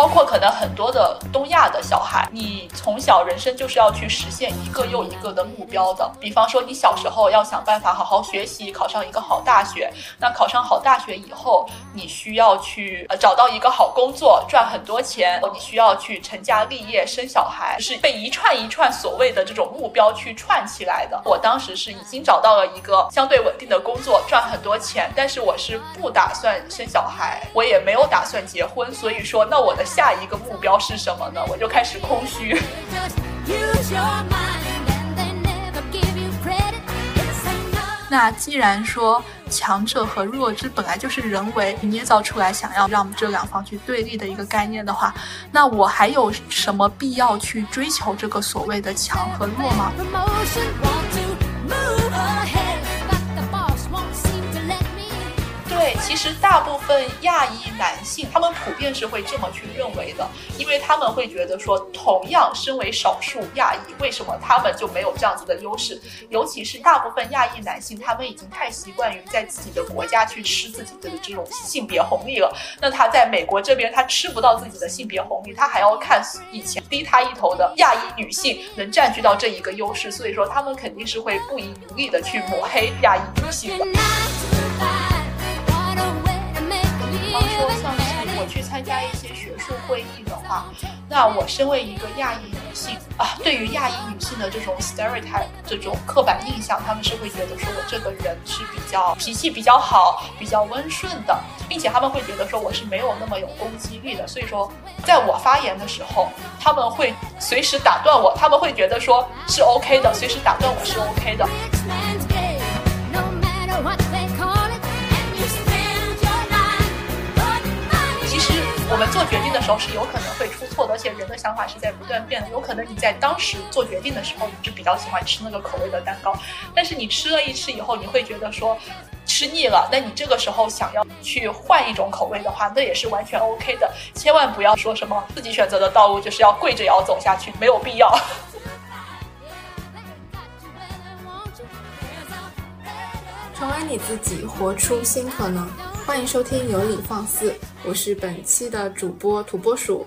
包括可能很多的东亚的小孩，你从小人生就是要去实现一个又一个的目标的。比方说，你小时候要想办法好好学习，考上一个好大学。那考上好大学以后，你需要去呃找到一个好工作，赚很多钱。你需要去成家立业，生小孩，是被一串一串所谓的这种目标去串起来的。我当时是已经找到了一个相对稳定的工作，赚很多钱，但是我是不打算生小孩，我也没有打算结婚。所以说，那我的下一个目标是什么呢？我就开始空虚。那既然说强者和弱智本来就是人为捏造出来，想要让这两方去对立的一个概念的话，那我还有什么必要去追求这个所谓的强和弱吗？对，其实大部分亚裔男性，他们普遍是会这么去认为的，因为他们会觉得说，同样身为少数亚裔，为什么他们就没有这样子的优势？尤其是大部分亚裔男性，他们已经太习惯于在自己的国家去吃自己的这种性别红利了。那他在美国这边，他吃不到自己的性别红利，他还要看以前低他一头的亚裔女性能占据到这一个优势，所以说他们肯定是会不遗余力的去抹黑亚裔女性的。比方说，像是我去参加一些学术会议的话，那我身为一个亚裔女性啊，对于亚裔女性的这种 stereotype 这种刻板印象，他们是会觉得说我这个人是比较脾气比较好、比较温顺的，并且他们会觉得说我是没有那么有攻击力的。所以说，在我发言的时候，他们会随时打断我，他们会觉得说是 OK 的，随时打断我是 OK 的。我们做决定的时候是有可能会出错的，而且人的想法是在不断变的。有可能你在当时做决定的时候，你是比较喜欢吃那个口味的蛋糕，但是你吃了一吃以后，你会觉得说吃腻了。那你这个时候想要去换一种口味的话，那也是完全 OK 的。千万不要说什么自己选择的道路就是要跪着也要走下去，没有必要。成为你自己，活出新可能。欢迎收听有理放肆，我是本期的主播土拨鼠。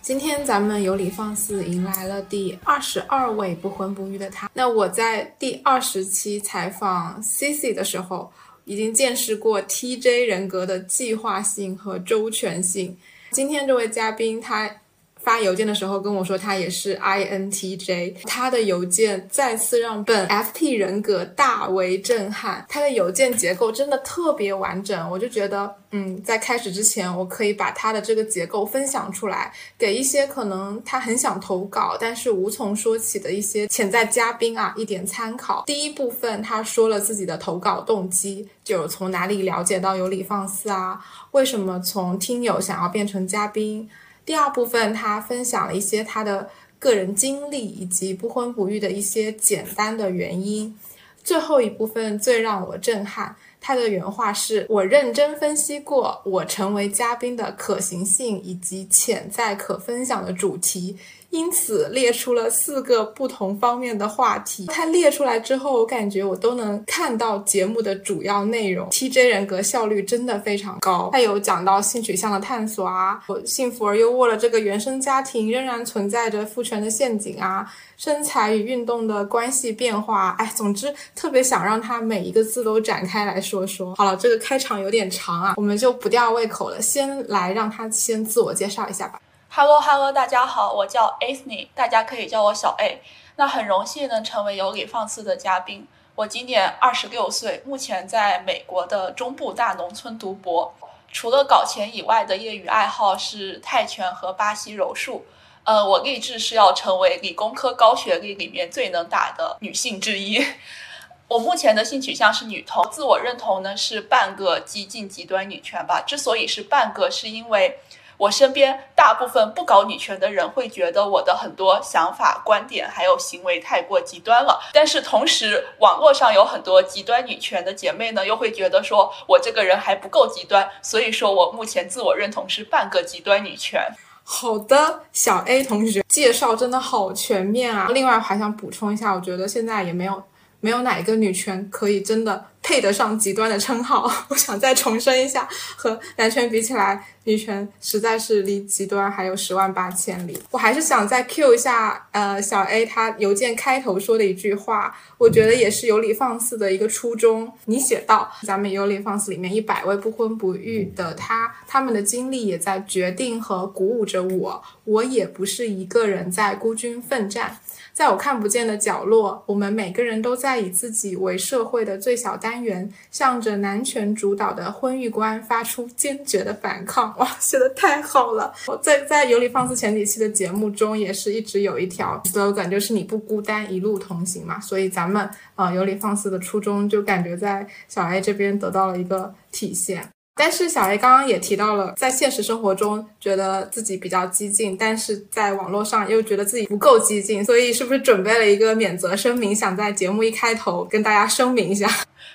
今天咱们有理放肆迎来了第二十二位不婚不育的他。那我在第二十期采访 Cici 的时候，已经见识过 TJ 人格的计划性和周全性。今天这位嘉宾他。发邮件的时候跟我说他也是 INTJ，他的邮件再次让本 FT 人格大为震撼。他的邮件结构真的特别完整，我就觉得，嗯，在开始之前，我可以把他的这个结构分享出来，给一些可能他很想投稿但是无从说起的一些潜在嘉宾啊一点参考。第一部分他说了自己的投稿动机，就从哪里了解到有理放肆啊，为什么从听友想要变成嘉宾。第二部分，他分享了一些他的个人经历以及不婚不育的一些简单的原因。最后一部分最让我震撼，他的原话是：“我认真分析过我成为嘉宾的可行性以及潜在可分享的主题。”因此列出了四个不同方面的话题。他列出来之后，我感觉我都能看到节目的主要内容。TJ 人格效率真的非常高。他有讲到性取向的探索啊，我幸福而又握了这个原生家庭仍然存在着父权的陷阱啊，身材与运动的关系变化。哎，总之特别想让他每一个字都展开来说说。好了，这个开场有点长啊，我们就不吊胃口了，先来让他先自我介绍一下吧。Hello Hello，大家好，我叫 Anthony，大家可以叫我小 A。那很荣幸能成为有理放肆的嘉宾。我今年二十六岁，目前在美国的中部大农村读博。除了搞钱以外的业余爱好是泰拳和巴西柔术。呃，我立志是要成为理工科高学历里面最能打的女性之一。我目前的性取向是女同，自我认同呢是半个激进极端女权吧。之所以是半个，是因为。我身边大部分不搞女权的人会觉得我的很多想法、观点还有行为太过极端了，但是同时网络上有很多极端女权的姐妹呢，又会觉得说我这个人还不够极端，所以说我目前自我认同是半个极端女权。好的，小 A 同学介绍真的好全面啊！另外还想补充一下，我觉得现在也没有没有哪一个女权可以真的配得上极端的称号。我想再重申一下，和男权比起来，女权实在是离极端还有十万八千里。我还是想再 Q 一下，呃，小 A 他邮件开头说的一句话，我觉得也是有理放肆的一个初衷。你写到，咱们有理放肆里面一百位不婚不育的他，他们的经历也在决定和鼓舞着我。我也不是一个人在孤军奋战。在我看不见的角落，我们每个人都在以自己为社会的最小单元，向着男权主导的婚育观发出坚决的反抗。哇，写的太好了！我在在尤里放肆前几期的节目中，也是一直有一条 slogan，就是你不孤单，一路同行嘛。所以咱们呃尤里放肆的初衷，就感觉在小 A 这边得到了一个体现。但是小 A 刚刚也提到了，在现实生活中觉得自己比较激进，但是在网络上又觉得自己不够激进，所以是不是准备了一个免责声明，想在节目一开头跟大家声明一下？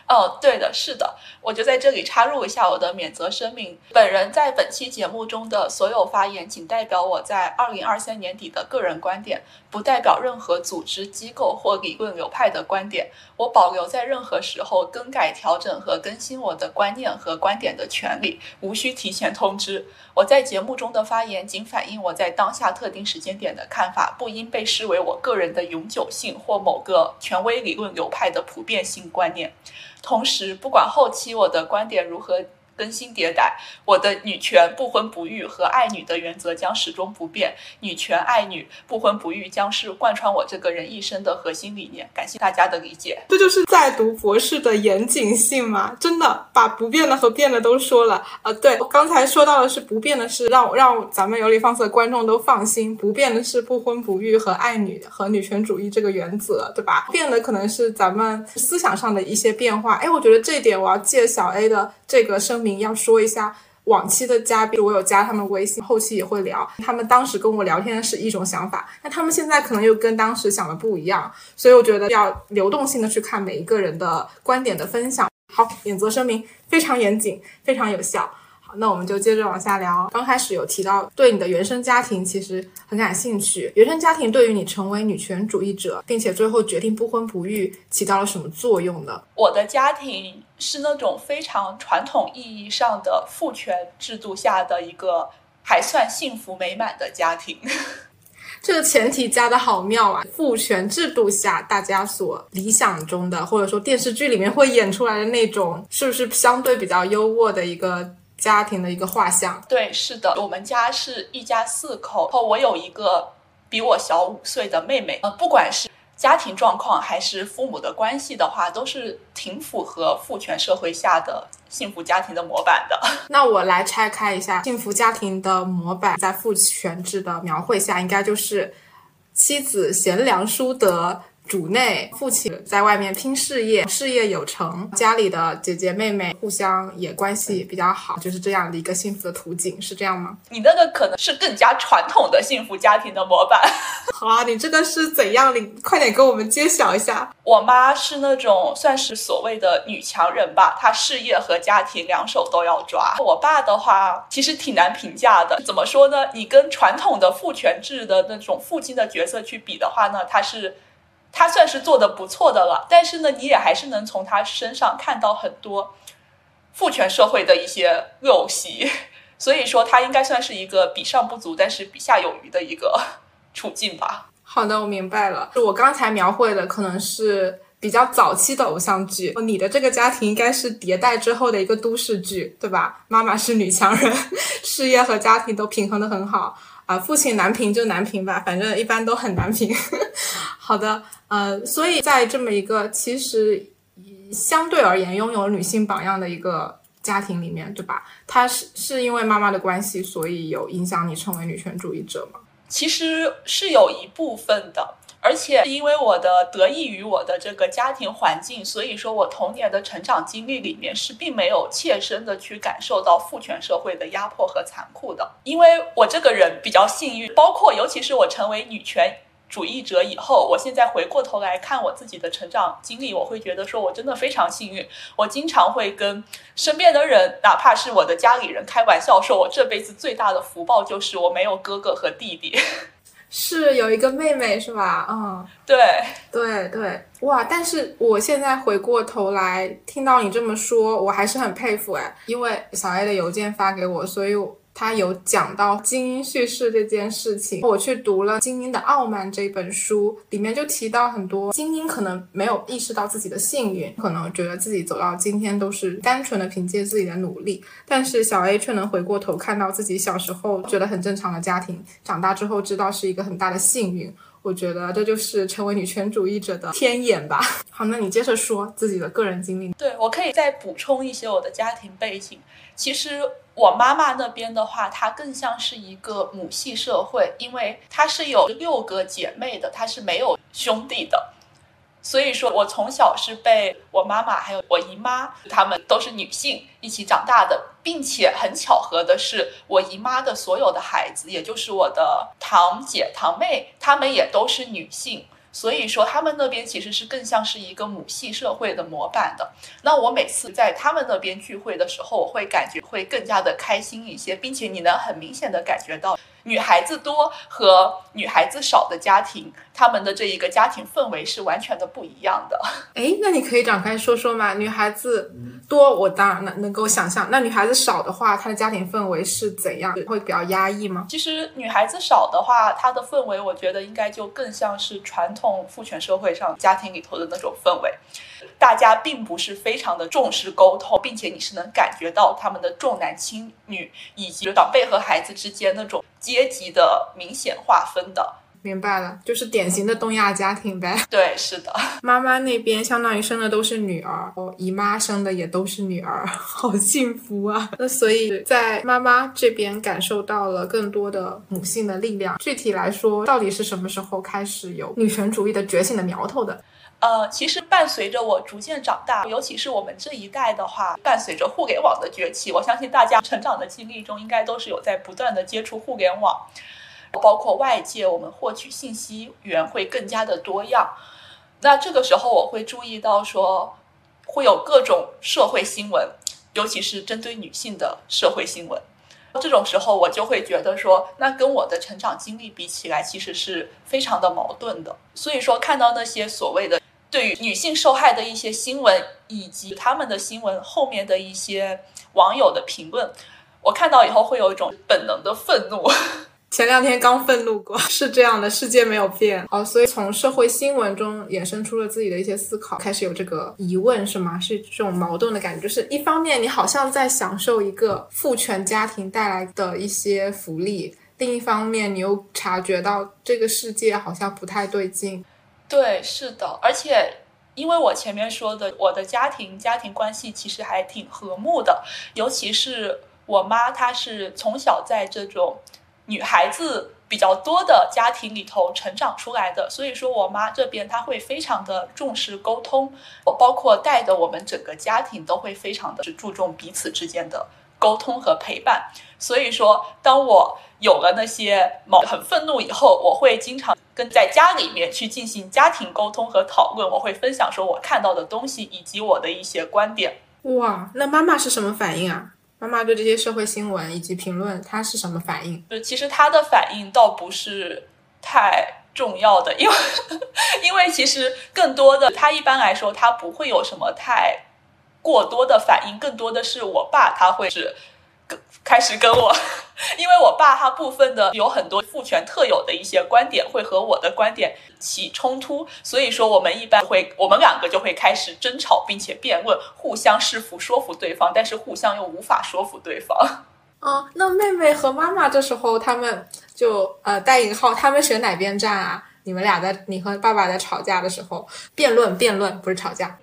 哦，对的，是的，我就在这里插入一下我的免责声明。本人在本期节目中的所有发言，仅代表我在二零二三年底的个人观点，不代表任何组织机构或理论流派的观点。我保留在任何时候更改、调整和更新我的观念和观点的权利，无需提前通知。我在节目中的发言仅反映我在当下特定时间点的看法，不应被视为我个人的永久性或某个权威理论流派的普遍性观念。同时，不管后期我的观点如何。更新迭代，我的女权不婚不育和爱女的原则将始终不变。女权爱女不婚不育将是贯穿我这个人一生的核心理念。感谢大家的理解。这就是在读博士的严谨性嘛？真的把不变的和变的都说了。呃，对，刚才说到的是不变的是让让咱们有理放肆的观众都放心，不变的是不婚不育和爱女和女权主义这个原则，对吧？变的可能是咱们思想上的一些变化。哎，我觉得这一点我要借小 A 的这个声明。要说一下往期的嘉宾，我有加他们微信，后期也会聊。他们当时跟我聊天是一种想法，那他们现在可能又跟当时想的不一样，所以我觉得要流动性的去看每一个人的观点的分享。好，免责声明非常严谨，非常有效。好那我们就接着往下聊。刚开始有提到对你的原生家庭其实很感兴趣，原生家庭对于你成为女权主义者，并且最后决定不婚不育起到了什么作用呢？我的家庭是那种非常传统意义上的父权制度下的一个还算幸福美满的家庭。这个前提加的好妙啊！父权制度下大家所理想中的，或者说电视剧里面会演出来的那种，是不是相对比较优渥的一个？家庭的一个画像，对，是的，我们家是一家四口，后我有一个比我小五岁的妹妹。呃，不管是家庭状况还是父母的关系的话，都是挺符合父权社会下的幸福家庭的模板的。那我来拆开一下，幸福家庭的模板在父权制的描绘下，应该就是妻子贤良淑德。主内父亲在外面拼事业，事业有成，家里的姐姐妹妹互相也关系比较好，就是这样的一个幸福的图景，是这样吗？你那个可能是更加传统的幸福家庭的模板。好啊，你这个是怎样？你快点给我们揭晓一下。我妈是那种算是所谓的女强人吧，她事业和家庭两手都要抓。我爸的话其实挺难评价的，怎么说呢？你跟传统的父权制的那种父亲的角色去比的话呢，他是。他算是做的不错的了，但是呢，你也还是能从他身上看到很多父权社会的一些陋习，所以说他应该算是一个比上不足，但是比下有余的一个处境吧。好的，我明白了。就我刚才描绘的可能是比较早期的偶像剧，你的这个家庭应该是迭代之后的一个都市剧，对吧？妈妈是女强人，事业和家庭都平衡的很好。啊，父亲难评就难评吧，反正一般都很难评。好的，呃，所以在这么一个其实相对而言拥有女性榜样的一个家庭里面，对吧？他是是因为妈妈的关系，所以有影响你成为女权主义者吗？其实是有一部分的。而且因为我的得益于我的这个家庭环境，所以说我童年的成长经历里面是并没有切身的去感受到父权社会的压迫和残酷的。因为我这个人比较幸运，包括尤其是我成为女权主义者以后，我现在回过头来看我自己的成长经历，我会觉得说我真的非常幸运。我经常会跟身边的人，哪怕是我的家里人开玩笑，说我这辈子最大的福报就是我没有哥哥和弟弟。是有一个妹妹是吧？嗯，对对对，哇！但是我现在回过头来听到你这么说，我还是很佩服哎，因为小 A 的邮件发给我，所以。他有讲到精英叙事这件事情，我去读了《精英的傲慢》这本书，里面就提到很多精英可能没有意识到自己的幸运，可能觉得自己走到今天都是单纯的凭借自己的努力，但是小 A 却能回过头看到自己小时候觉得很正常的家庭，长大之后知道是一个很大的幸运。我觉得这就是成为女权主义者的天眼吧。好，那你接着说自己的个人经历。对我可以再补充一些我的家庭背景。其实我妈妈那边的话，她更像是一个母系社会，因为她是有六个姐妹的，她是没有兄弟的。所以说我从小是被我妈妈还有我姨妈，她们都是女性一起长大的，并且很巧合的是，我姨妈的所有的孩子，也就是我的堂姐堂妹，她们也都是女性。所以说，他们那边其实是更像是一个母系社会的模板的。那我每次在他们那边聚会的时候，我会感觉会更加的开心一些，并且你能很明显的感觉到。女孩子多和女孩子少的家庭，他们的这一个家庭氛围是完全的不一样的。哎，那你可以展开说说吗？女孩子多，我当然能能够想象。那女孩子少的话，她的家庭氛围是怎样？会比较压抑吗？其实女孩子少的话，她的氛围，我觉得应该就更像是传统父权社会上家庭里头的那种氛围。大家并不是非常的重视沟通，并且你是能感觉到他们的重男轻女，以及长辈和孩子之间那种阶级的明显划分的。明白了，就是典型的东亚家庭呗。对，是的。妈妈那边相当于生的都是女儿，我姨妈生的也都是女儿，好幸福啊。那所以在妈妈这边感受到了更多的母性的力量。具体来说，到底是什么时候开始有女权主义的觉醒的苗头的？呃，其实伴随着我逐渐长大，尤其是我们这一代的话，伴随着互联网的崛起，我相信大家成长的经历中应该都是有在不断的接触互联网，包括外界，我们获取信息源会更加的多样。那这个时候，我会注意到说，会有各种社会新闻，尤其是针对女性的社会新闻。这种时候，我就会觉得说，那跟我的成长经历比起来，其实是非常的矛盾的。所以说，看到那些所谓的。对于女性受害的一些新闻，以及他们的新闻后面的一些网友的评论，我看到以后会有一种本能的愤怒。前两天刚愤怒过，是这样的，世界没有变哦，所以从社会新闻中衍生出了自己的一些思考，开始有这个疑问是吗？是这种矛盾的感觉，就是一方面你好像在享受一个父权家庭带来的一些福利，另一方面你又察觉到这个世界好像不太对劲。对，是的，而且因为我前面说的，我的家庭家庭关系其实还挺和睦的，尤其是我妈，她是从小在这种女孩子比较多的家庭里头成长出来的，所以说我妈这边她会非常的重视沟通，我包括带的我们整个家庭都会非常的注重彼此之间的沟通和陪伴，所以说当我有了那些某很愤怒以后，我会经常。跟在家里面去进行家庭沟通和讨论，我会分享说我看到的东西以及我的一些观点。哇，那妈妈是什么反应啊？妈妈对这些社会新闻以及评论，她是什么反应？就其实她的反应倒不是太重要的，因为 因为其实更多的，她一般来说她不会有什么太过多的反应，更多的是我爸他会是。开始跟我，因为我爸他部分的有很多父权特有的一些观点会和我的观点起冲突，所以说我们一般会，我们两个就会开始争吵，并且辩论，互相试图说服对方，但是互相又无法说服对方。啊，那妹妹和妈妈这时候他们就呃带引号，他们选哪边站啊？你们俩在你和爸爸在吵架的时候辩论，辩论不是吵架。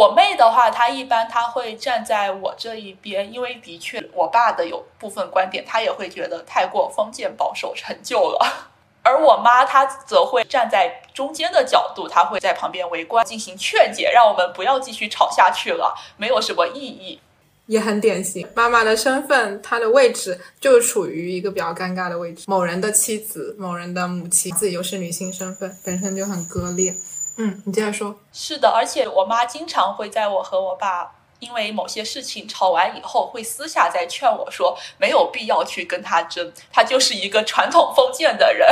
我妹的话，她一般她会站在我这一边，因为的确我爸的有部分观点，她也会觉得太过封建保守陈旧了。而我妈她则会站在中间的角度，她会在旁边围观进行劝解，让我们不要继续吵下去了，没有什么意义。也很典型，妈妈的身份，她的位置就处于一个比较尴尬的位置，某人的妻子，某人的母亲，自己又是女性身份，本身就很割裂。嗯，你接着说。是的，而且我妈经常会在我和我爸因为某些事情吵完以后，会私下再劝我说，没有必要去跟他争，他就是一个传统封建的人。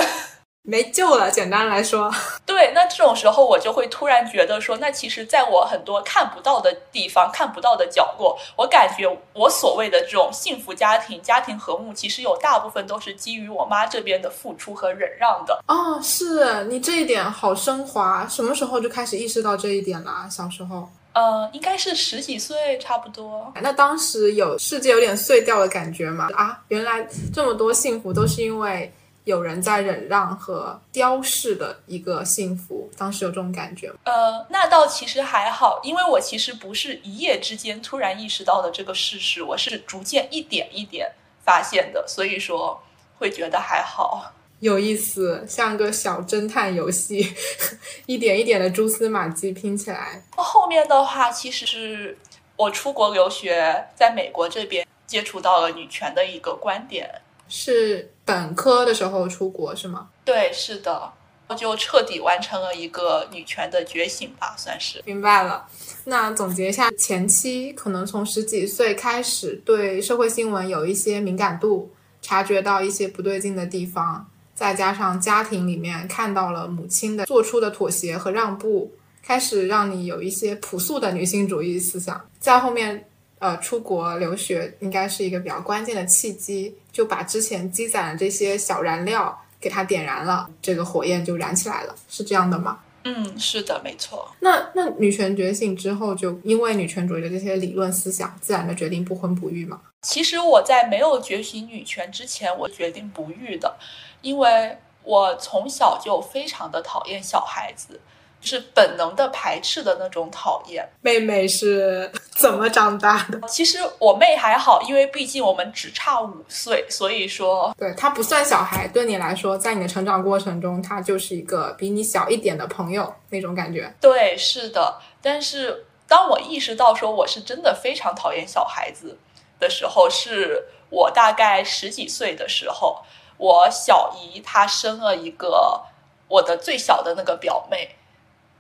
没救了。简单来说，对，那这种时候我就会突然觉得说，那其实在我很多看不到的地方、看不到的角落，我感觉我所谓的这种幸福家庭、家庭和睦，其实有大部分都是基于我妈这边的付出和忍让的。哦，是你这一点好升华。什么时候就开始意识到这一点了？小时候？呃，应该是十几岁差不多。那当时有世界有点碎掉的感觉吗？啊，原来这么多幸福都是因为有人在忍让和雕饰的一个幸福。当时有这种感觉吗？呃，那倒其实还好，因为我其实不是一夜之间突然意识到的这个事实，我是逐渐一点一点发现的，所以说会觉得还好。有意思，像个小侦探游戏，一点一点的蛛丝马迹拼起来。后面的话，其实是我出国留学，在美国这边接触到了女权的一个观点。是本科的时候出国是吗？对，是的，我就彻底完成了一个女权的觉醒吧，算是。明白了。那总结一下，前期可能从十几岁开始，对社会新闻有一些敏感度，察觉到一些不对劲的地方。再加上家庭里面看到了母亲的做出的妥协和让步，开始让你有一些朴素的女性主义思想。在后面，呃，出国留学应该是一个比较关键的契机，就把之前积攒的这些小燃料给它点燃了，这个火焰就燃起来了，是这样的吗？嗯，是的，没错。那那女权觉醒之后，就因为女权主义的这些理论思想，自然的决定不婚不育吗？其实我在没有觉醒女权之前，我决定不育的。因为我从小就非常的讨厌小孩子，是本能的排斥的那种讨厌。妹妹是怎么长大的？其实我妹还好，因为毕竟我们只差五岁，所以说对她不算小孩。对你来说，在你的成长过程中，她就是一个比你小一点的朋友那种感觉。对，是的。但是当我意识到说我是真的非常讨厌小孩子的时候，是我大概十几岁的时候。我小姨她生了一个我的最小的那个表妹，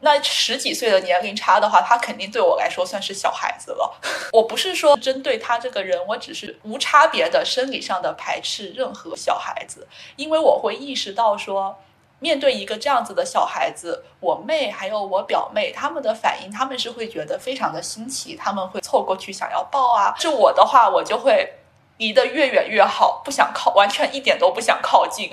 那十几岁的年龄差的话，他肯定对我来说算是小孩子了。我不是说针对他这个人，我只是无差别的生理上的排斥任何小孩子，因为我会意识到说，面对一个这样子的小孩子，我妹还有我表妹他们的反应，他们是会觉得非常的新奇，他们会凑过去想要抱啊。是我的话，我就会。离得越远越好，不想靠，完全一点都不想靠近。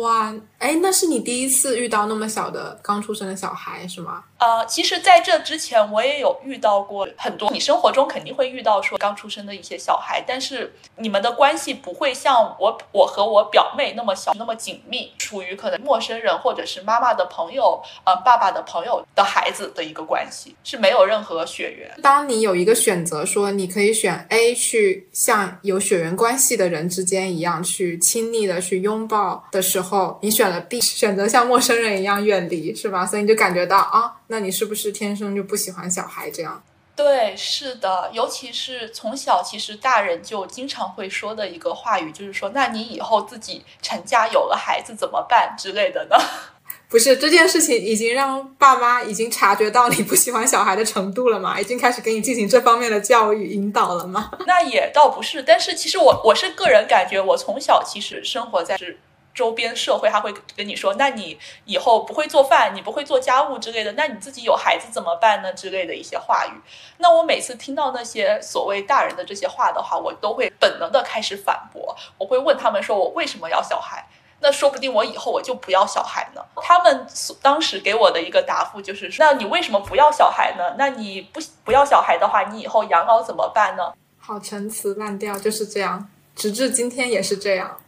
哇，哎，那是你第一次遇到那么小的刚出生的小孩是吗？呃，其实在这之前我也有遇到过很多，你生活中肯定会遇到说刚出生的一些小孩，但是你们的关系不会像我我和我表妹那么小那么紧密，处于可能陌生人或者是妈妈的朋友，呃，爸爸的朋友的孩子的一个关系，是没有任何血缘。当你有一个选择，说你可以选 A 去像有血缘关系的人之间一样去亲密的去拥抱的时候。你选了 B，选择像陌生人一样远离，是吧？所以你就感觉到啊，那你是不是天生就不喜欢小孩这样？对，是的，尤其是从小，其实大人就经常会说的一个话语，就是说，那你以后自己成家有了孩子怎么办之类的呢？不是这件事情已经让爸妈已经察觉到你不喜欢小孩的程度了吗？已经开始给你进行这方面的教育引导了吗？那也倒不是，但是其实我我是个人感觉，我从小其实生活在是。周边社会他会跟你说：“那你以后不会做饭，你不会做家务之类的，那你自己有孩子怎么办呢？”之类的一些话语。那我每次听到那些所谓大人的这些话的话，我都会本能的开始反驳。我会问他们说：“我为什么要小孩？那说不定我以后我就不要小孩呢。”他们当时给我的一个答复就是：“那你为什么不要小孩呢？那你不不要小孩的话，你以后养老怎么办呢？”好陈词滥调，就是这样，直至今天也是这样。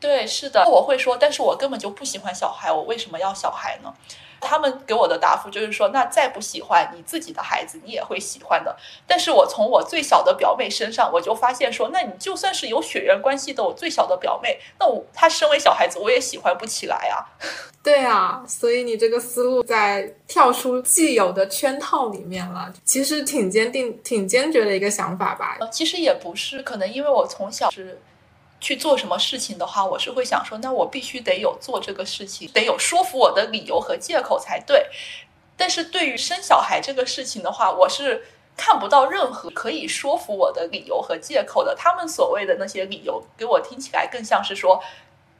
对，是的，我会说，但是我根本就不喜欢小孩，我为什么要小孩呢？他们给我的答复就是说，那再不喜欢你自己的孩子，你也会喜欢的。但是我从我最小的表妹身上，我就发现说，那你就算是有血缘关系的我最小的表妹，那我她身为小孩子，我也喜欢不起来啊。对啊，所以你这个思路在跳出既有的圈套里面了，其实挺坚定、挺坚决的一个想法吧。其实也不是，可能因为我从小是。去做什么事情的话，我是会想说，那我必须得有做这个事情，得有说服我的理由和借口才对。但是对于生小孩这个事情的话，我是看不到任何可以说服我的理由和借口的。他们所谓的那些理由，给我听起来更像是说，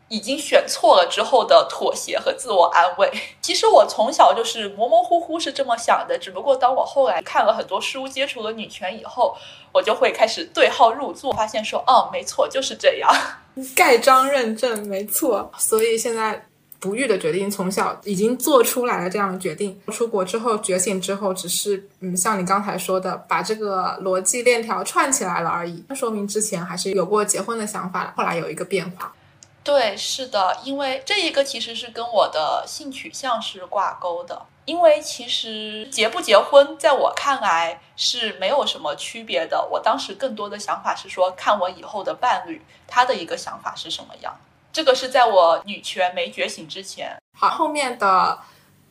已经选错了之后的妥协和自我安慰。其实我从小就是模模糊糊是这么想的，只不过当我后来看了很多书，接触了女权以后，我就会开始对号入座，发现说，哦，没错，就是这样，盖章认证，没错。所以现在。不育的决定，从小已经做出来了这样的决定。出国之后觉醒之后，只是嗯，像你刚才说的，把这个逻辑链条串起来了而已。那说明之前还是有过结婚的想法，后来有一个变化。对，是的，因为这一个其实是跟我的性取向是挂钩的。因为其实结不结婚，在我看来是没有什么区别的。我当时更多的想法是说，看我以后的伴侣，他的一个想法是什么样。这个是在我女权没觉醒之前。好，后面的，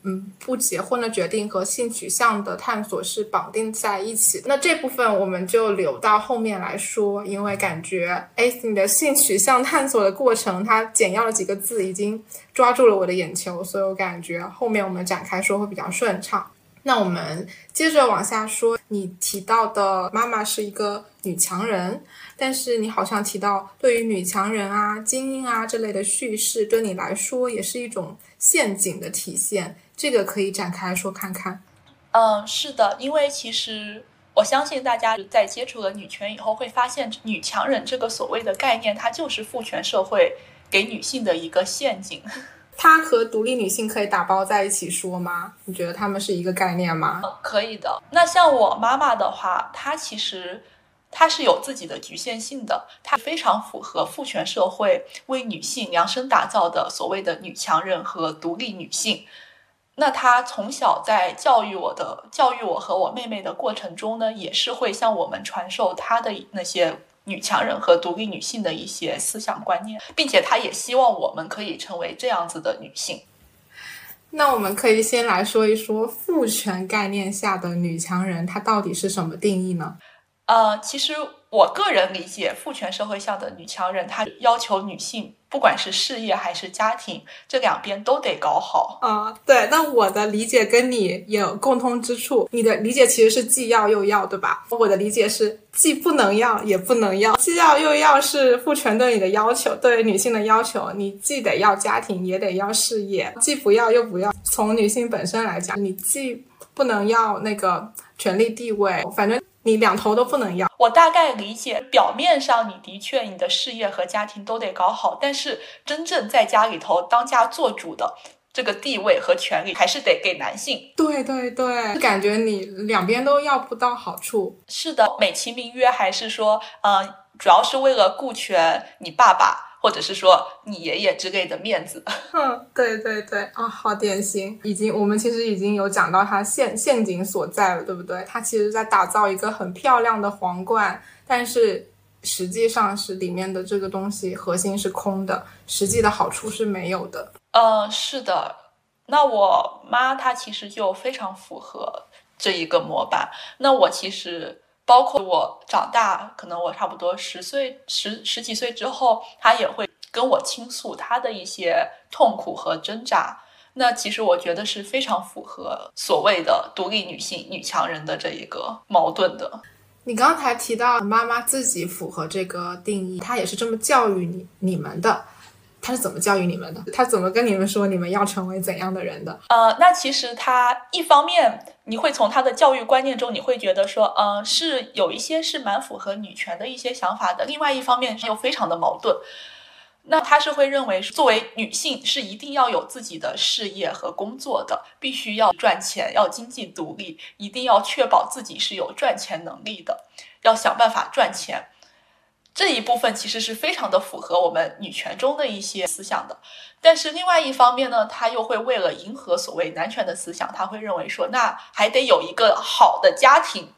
嗯，不结婚的决定和性取向的探索是绑定在一起。那这部分我们就留到后面来说，因为感觉，哎，你的性取向探索的过程，它简要的几个字已经抓住了我的眼球，所以我感觉后面我们展开说会比较顺畅。那我们接着往下说，你提到的妈妈是一个女强人，但是你好像提到对于女强人啊、精英啊这类的叙事，对你来说也是一种陷阱的体现，这个可以展开说看看。嗯，是的，因为其实我相信大家在接触了女权以后，会发现女强人这个所谓的概念，它就是父权社会给女性的一个陷阱。它和独立女性可以打包在一起说吗？你觉得他们是一个概念吗？可以的。那像我妈妈的话，她其实她是有自己的局限性的，她非常符合父权社会为女性量身打造的所谓的女强人和独立女性。那他从小在教育我的、教育我和我妹妹的过程中呢，也是会向我们传授他的那些。女强人和独立女性的一些思想观念，并且他也希望我们可以成为这样子的女性。那我们可以先来说一说父权概念下的女强人，她到底是什么定义呢？呃，其实我个人理解，父权社会下的女强人，她要求女性。不管是事业还是家庭，这两边都得搞好啊。对，那我的理解跟你有共通之处。你的理解其实是既要又要，对吧？我的理解是既不能要也不能要。既要又要是父权对你的要求，对女性的要求，你既得要家庭，也得要事业，既不要又不要。从女性本身来讲，你既不能要那个权力地位，反正。你两头都不能要。我大概理解，表面上你的确你的事业和家庭都得搞好，但是真正在家里头当家做主的这个地位和权利，还是得给男性。对对对，感觉你两边都要不到好处。是的，美其名曰还是说，嗯，主要是为了顾全你爸爸。或者是说你爷爷之类的面子，嗯，对对对啊，好典型。已经我们其实已经有讲到它陷陷阱所在了，对不对？它其实在打造一个很漂亮的皇冠，但是实际上是里面的这个东西核心是空的，实际的好处是没有的。嗯，是的。那我妈她其实就非常符合这一个模板。那我其实。包括我长大，可能我差不多十岁、十十几岁之后，他也会跟我倾诉他的一些痛苦和挣扎。那其实我觉得是非常符合所谓的独立女性、女强人的这一个矛盾的。你刚才提到妈妈自己符合这个定义，她也是这么教育你你们的。他是怎么教育你们的？他怎么跟你们说你们要成为怎样的人的？呃，那其实他一方面你会从他的教育观念中，你会觉得说，嗯，是有一些是蛮符合女权的一些想法的。另外一方面又非常的矛盾。那他是会认为，作为女性是一定要有自己的事业和工作的，必须要赚钱，要经济独立，一定要确保自己是有赚钱能力的，要想办法赚钱。这一部分其实是非常的符合我们女权中的一些思想的，但是另外一方面呢，他又会为了迎合所谓男权的思想，他会认为说，那还得有一个好的家庭，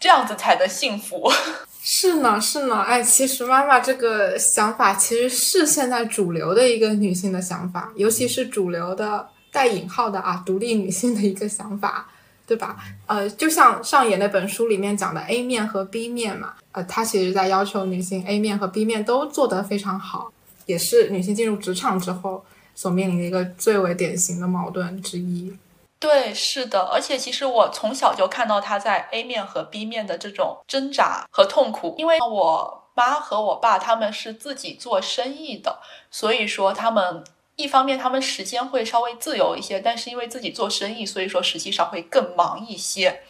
这样子才能幸福。是呢，是呢，哎，其实妈妈这个想法其实是现在主流的一个女性的想法，尤其是主流的带引号的啊，独立女性的一个想法。对吧？呃，就像上野那本书里面讲的 A 面和 B 面嘛，呃，他其实在要求女性 A 面和 B 面都做得非常好，也是女性进入职场之后所面临的一个最为典型的矛盾之一。对，是的，而且其实我从小就看到他在 A 面和 B 面的这种挣扎和痛苦，因为我妈和我爸他们是自己做生意的，所以说他们一方面他们时间会稍微自由一些，但是因为自己做生意，所以说实际上会更忙一些。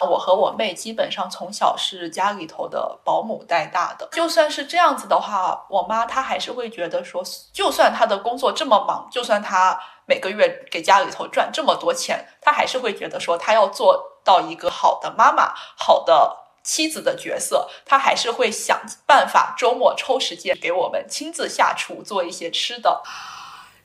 我和我妹基本上从小是家里头的保姆带大的，就算是这样子的话，我妈她还是会觉得说，就算她的工作这么忙，就算她每个月给家里头赚这么多钱，她还是会觉得说，她要做到一个好的妈妈、好的妻子的角色，她还是会想办法周末抽时间给我们亲自下厨做一些吃的。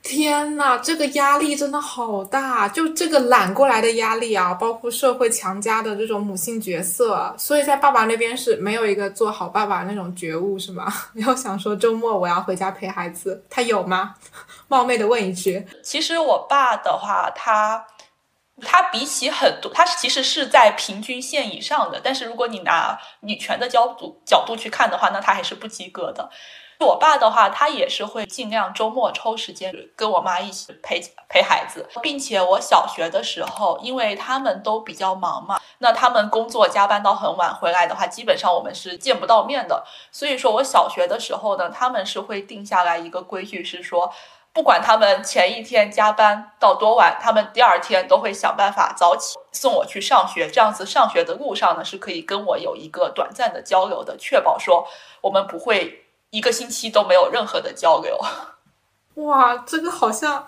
天呐，这个压力真的好大！就这个揽过来的压力啊，包括社会强加的这种母性角色，所以在爸爸那边是没有一个做好爸爸那种觉悟，是吗？没有想说周末我要回家陪孩子，他有吗？冒昧的问一句，其实我爸的话，他他比起很多，他其实是在平均线以上的，但是如果你拿女权的角度角度去看的话，那他还是不及格的。我爸的话，他也是会尽量周末抽时间跟我妈一起陪陪孩子，并且我小学的时候，因为他们都比较忙嘛，那他们工作加班到很晚回来的话，基本上我们是见不到面的。所以说我小学的时候呢，他们是会定下来一个规矩，是说不管他们前一天加班到多晚，他们第二天都会想办法早起送我去上学。这样子上学的路上呢，是可以跟我有一个短暂的交流的，确保说我们不会。一个星期都没有任何的交流，哇，这个好像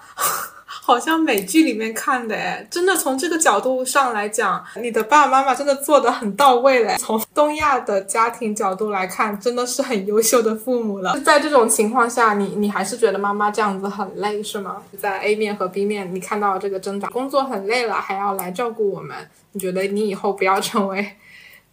好像美剧里面看的哎，真的从这个角度上来讲，你的爸爸妈妈真的做的很到位嘞。从东亚的家庭角度来看，真的是很优秀的父母了。在这种情况下，你你还是觉得妈妈这样子很累是吗？在 A 面和 B 面，你看到这个挣扎，工作很累了，还要来照顾我们，你觉得你以后不要成为？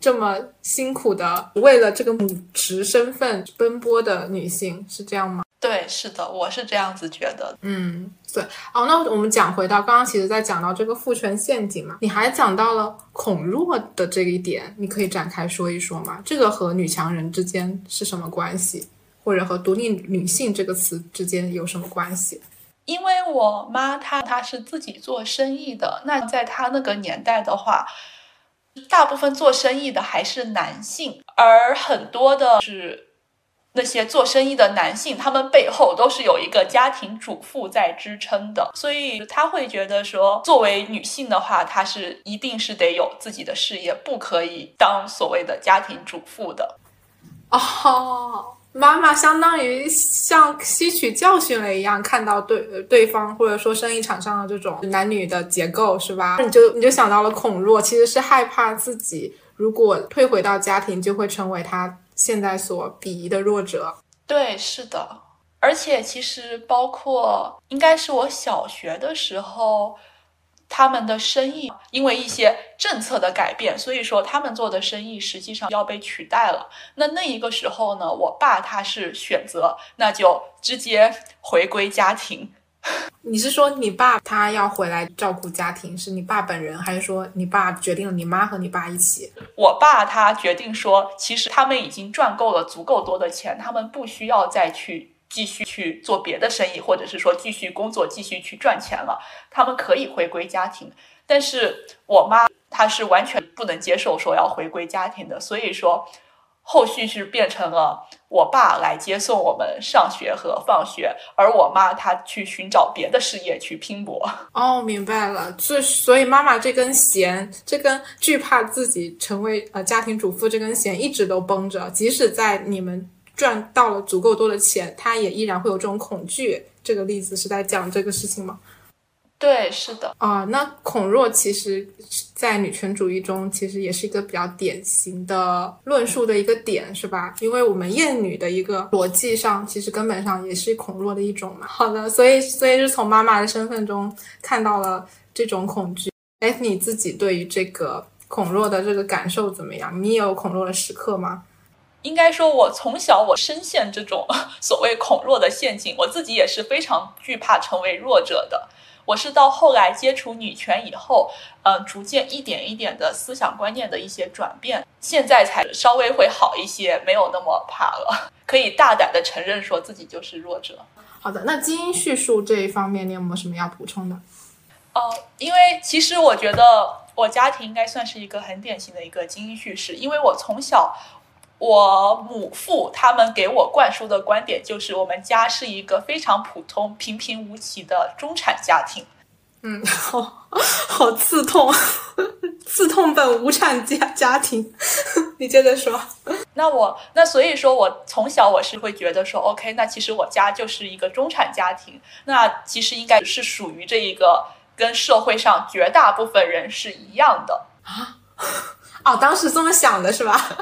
这么辛苦的为了这个母职身份奔波的女性是这样吗？对，是的，我是这样子觉得。嗯，对。哦，那我们讲回到刚刚，其实在讲到这个父权陷阱嘛，你还讲到了恐弱的这一点，你可以展开说一说吗？这个和女强人之间是什么关系，或者和独立女性这个词之间有什么关系？因为我妈她她是自己做生意的，那在她那个年代的话。大部分做生意的还是男性，而很多的是那些做生意的男性，他们背后都是有一个家庭主妇在支撑的，所以他会觉得说，作为女性的话，她是一定是得有自己的事业，不可以当所谓的家庭主妇的。哦。妈妈相当于像吸取教训了一样，看到对对方或者说生意场上的这种男女的结构，是吧？你就你就想到了恐弱，其实是害怕自己如果退回到家庭，就会成为他现在所鄙夷的弱者。对，是的。而且其实包括应该是我小学的时候。他们的生意因为一些政策的改变，所以说他们做的生意实际上要被取代了。那那一个时候呢，我爸他是选择那就直接回归家庭。你是说你爸他要回来照顾家庭，是你爸本人，还是说你爸决定了你妈和你爸一起？我爸他决定说，其实他们已经赚够了足够多的钱，他们不需要再去。继续去做别的生意，或者是说继续工作，继续去赚钱了，他们可以回归家庭。但是我妈她是完全不能接受说要回归家庭的，所以说后续是变成了我爸来接送我们上学和放学，而我妈她去寻找别的事业去拼搏。哦，明白了，所所以妈妈这根弦，这根惧怕自己成为呃家庭主妇这根弦一直都绷着，即使在你们。赚到了足够多的钱，他也依然会有这种恐惧。这个例子是在讲这个事情吗？对，是的。啊，那孔若其实，在女权主义中，其实也是一个比较典型的论述的一个点，是吧？因为我们厌女的一个逻辑上，其实根本上也是孔若的一种嘛。好的，所以，所以是从妈妈的身份中看到了这种恐惧。哎，你自己对于这个恐弱的这个感受怎么样？你也有恐弱的时刻吗？应该说，我从小我深陷这种 所谓恐弱的陷阱，我自己也是非常惧怕成为弱者的。我是到后来接触女权以后，嗯，逐渐一点一点的思想观念的一些转变，现在才稍微会好一些，没有那么怕了，可以大胆的承认说自己就是弱者。好的，那基因叙述这一方面，你有没有什么要补充的？哦，因为其实我觉得我家庭应该算是一个很典型的一个基因叙事，因为我从小。我母父他们给我灌输的观点就是，我们家是一个非常普通、平平无奇的中产家庭。嗯，好好刺痛，刺痛本无产家家庭。你接着说。那我那所以说，我从小我是会觉得说，OK，那其实我家就是一个中产家庭，那其实应该是属于这一个跟社会上绝大部分人是一样的啊。哦，当时这么想的是吧？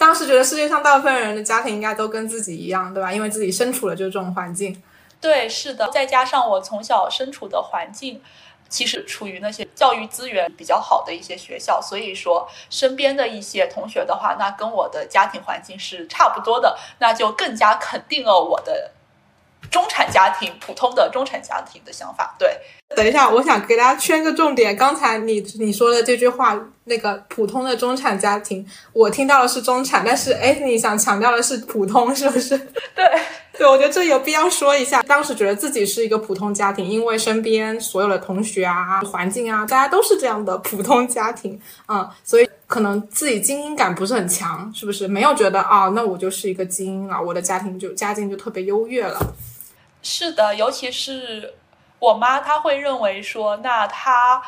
当时觉得世界上大部分人的家庭应该都跟自己一样，对吧？因为自己身处的就是这种环境。对，是的，再加上我从小身处的环境，其实处于那些教育资源比较好的一些学校，所以说身边的一些同学的话，那跟我的家庭环境是差不多的，那就更加肯定了我的中产家庭、普通的中产家庭的想法。对，等一下，我想给大家圈个重点。刚才你你说的这句话，那个普通的中产家庭，我听到的是中产，但是哎，你想强调的是普通，是不是？对。对，我觉得这有必要说一下。当时觉得自己是一个普通家庭，因为身边所有的同学啊、环境啊，大家都是这样的普通家庭，嗯，所以可能自己精英感不是很强，是不是？没有觉得啊、那我就是一个精英了，我的家庭就家境就特别优越了。是的，尤其是我妈，她会认为说，那她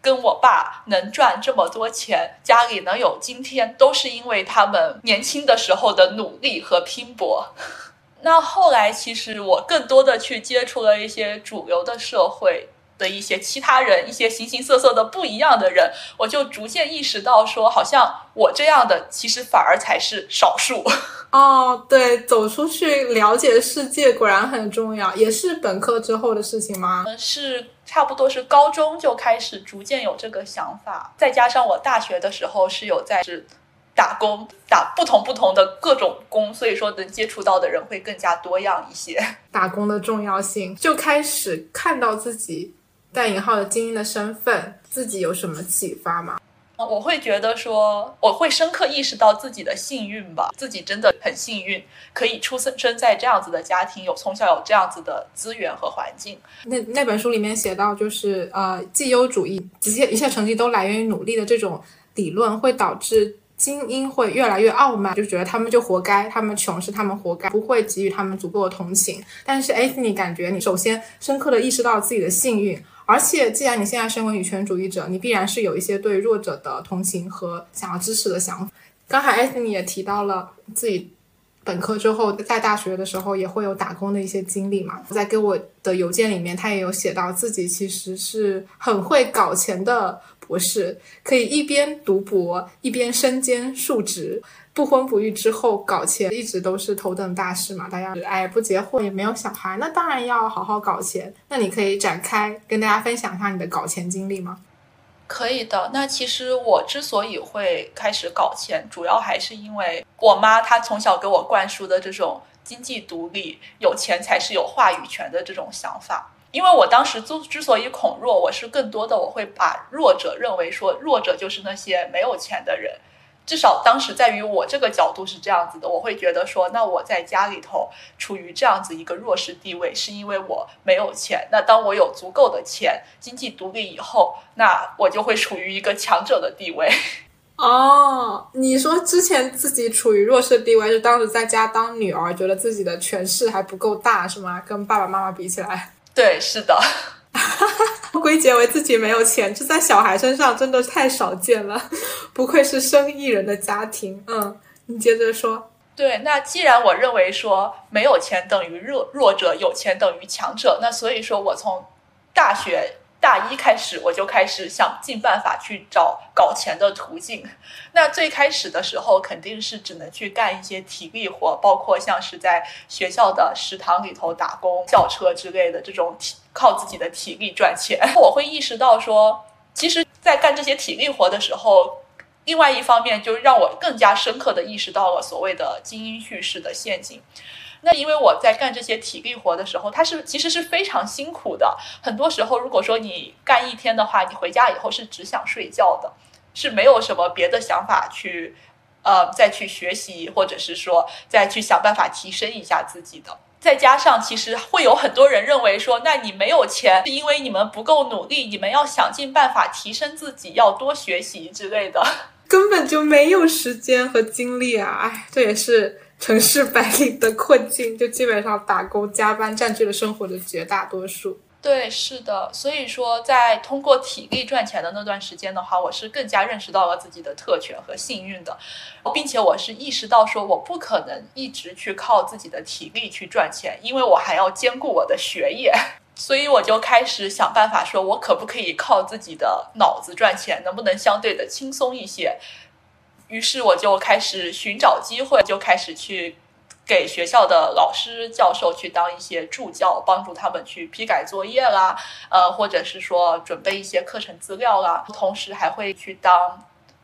跟我爸能赚这么多钱，家里能有今天，都是因为他们年轻的时候的努力和拼搏。那后来，其实我更多的去接触了一些主流的社会的一些其他人，一些形形色色的不一样的人，我就逐渐意识到说，好像我这样的其实反而才是少数。哦，对，走出去了解世界果然很重要，也是本科之后的事情吗？嗯，是差不多是高中就开始逐渐有这个想法，再加上我大学的时候是有在是打工，打不同不同的各种工，所以说能接触到的人会更加多样一些。打工的重要性，就开始看到自己带引号的精英的身份，自己有什么启发吗？我会觉得说，我会深刻意识到自己的幸运吧，自己真的很幸运，可以出生生在这样子的家庭，有从小有这样子的资源和环境。那那本书里面写到，就是呃，绩优主义，一切一切成绩都来源于努力的这种理论，会导致精英会越来越傲慢，就觉得他们就活该，他们穷是他们活该，不会给予他们足够的同情。但是 a 你感觉你首先深刻的意识到自己的幸运。而且，既然你现在身为女权主义者，你必然是有一些对弱者的同情和想要支持的想法。刚才艾斯你也提到了自己本科之后在大学的时候也会有打工的一些经历嘛，在给我的邮件里面，他也有写到自己其实是很会搞钱的博士，可以一边读博一边身兼数职。不婚不育之后搞钱一直都是头等大事嘛，大家哎不结婚也没有小孩，那当然要好好搞钱。那你可以展开跟大家分享一下你的搞钱经历吗？可以的。那其实我之所以会开始搞钱，主要还是因为我妈她从小给我灌输的这种经济独立、有钱才是有话语权的这种想法。因为我当时之之所以恐弱，我是更多的我会把弱者认为说弱者就是那些没有钱的人。至少当时在于我这个角度是这样子的，我会觉得说，那我在家里头处于这样子一个弱势地位，是因为我没有钱。那当我有足够的钱，经济独立以后，那我就会处于一个强者的地位。哦，你说之前自己处于弱势地位，是当时在家当女儿，觉得自己的权势还不够大，是吗？跟爸爸妈妈比起来，对，是的。归结为自己没有钱，这在小孩身上真的太少见了。不愧是生意人的家庭。嗯，你接着说。对，那既然我认为说没有钱等于弱弱者，有钱等于强者，那所以说我从大学大一开始，我就开始想尽办法去找搞钱的途径。那最开始的时候，肯定是只能去干一些体力活，包括像是在学校的食堂里头打工、校车之类的这种体。靠自己的体力赚钱，我会意识到说，其实，在干这些体力活的时候，另外一方面就让我更加深刻的意识到了所谓的精英叙事的陷阱。那因为我在干这些体力活的时候，它是其实是非常辛苦的。很多时候，如果说你干一天的话，你回家以后是只想睡觉的，是没有什么别的想法去，呃，再去学习，或者是说再去想办法提升一下自己的。再加上，其实会有很多人认为说，那你没有钱是因为你们不够努力，你们要想尽办法提升自己，要多学习之类的。根本就没有时间和精力啊！哎，这也是城市白领的困境，就基本上打工加班占据了生活的绝大多数。对，是的，所以说在通过体力赚钱的那段时间的话，我是更加认识到了自己的特权和幸运的，并且我是意识到说，我不可能一直去靠自己的体力去赚钱，因为我还要兼顾我的学业，所以我就开始想办法，说我可不可以靠自己的脑子赚钱，能不能相对的轻松一些？于是我就开始寻找机会，就开始去。给学校的老师、教授去当一些助教，帮助他们去批改作业啦，呃，或者是说准备一些课程资料啦。同时还会去当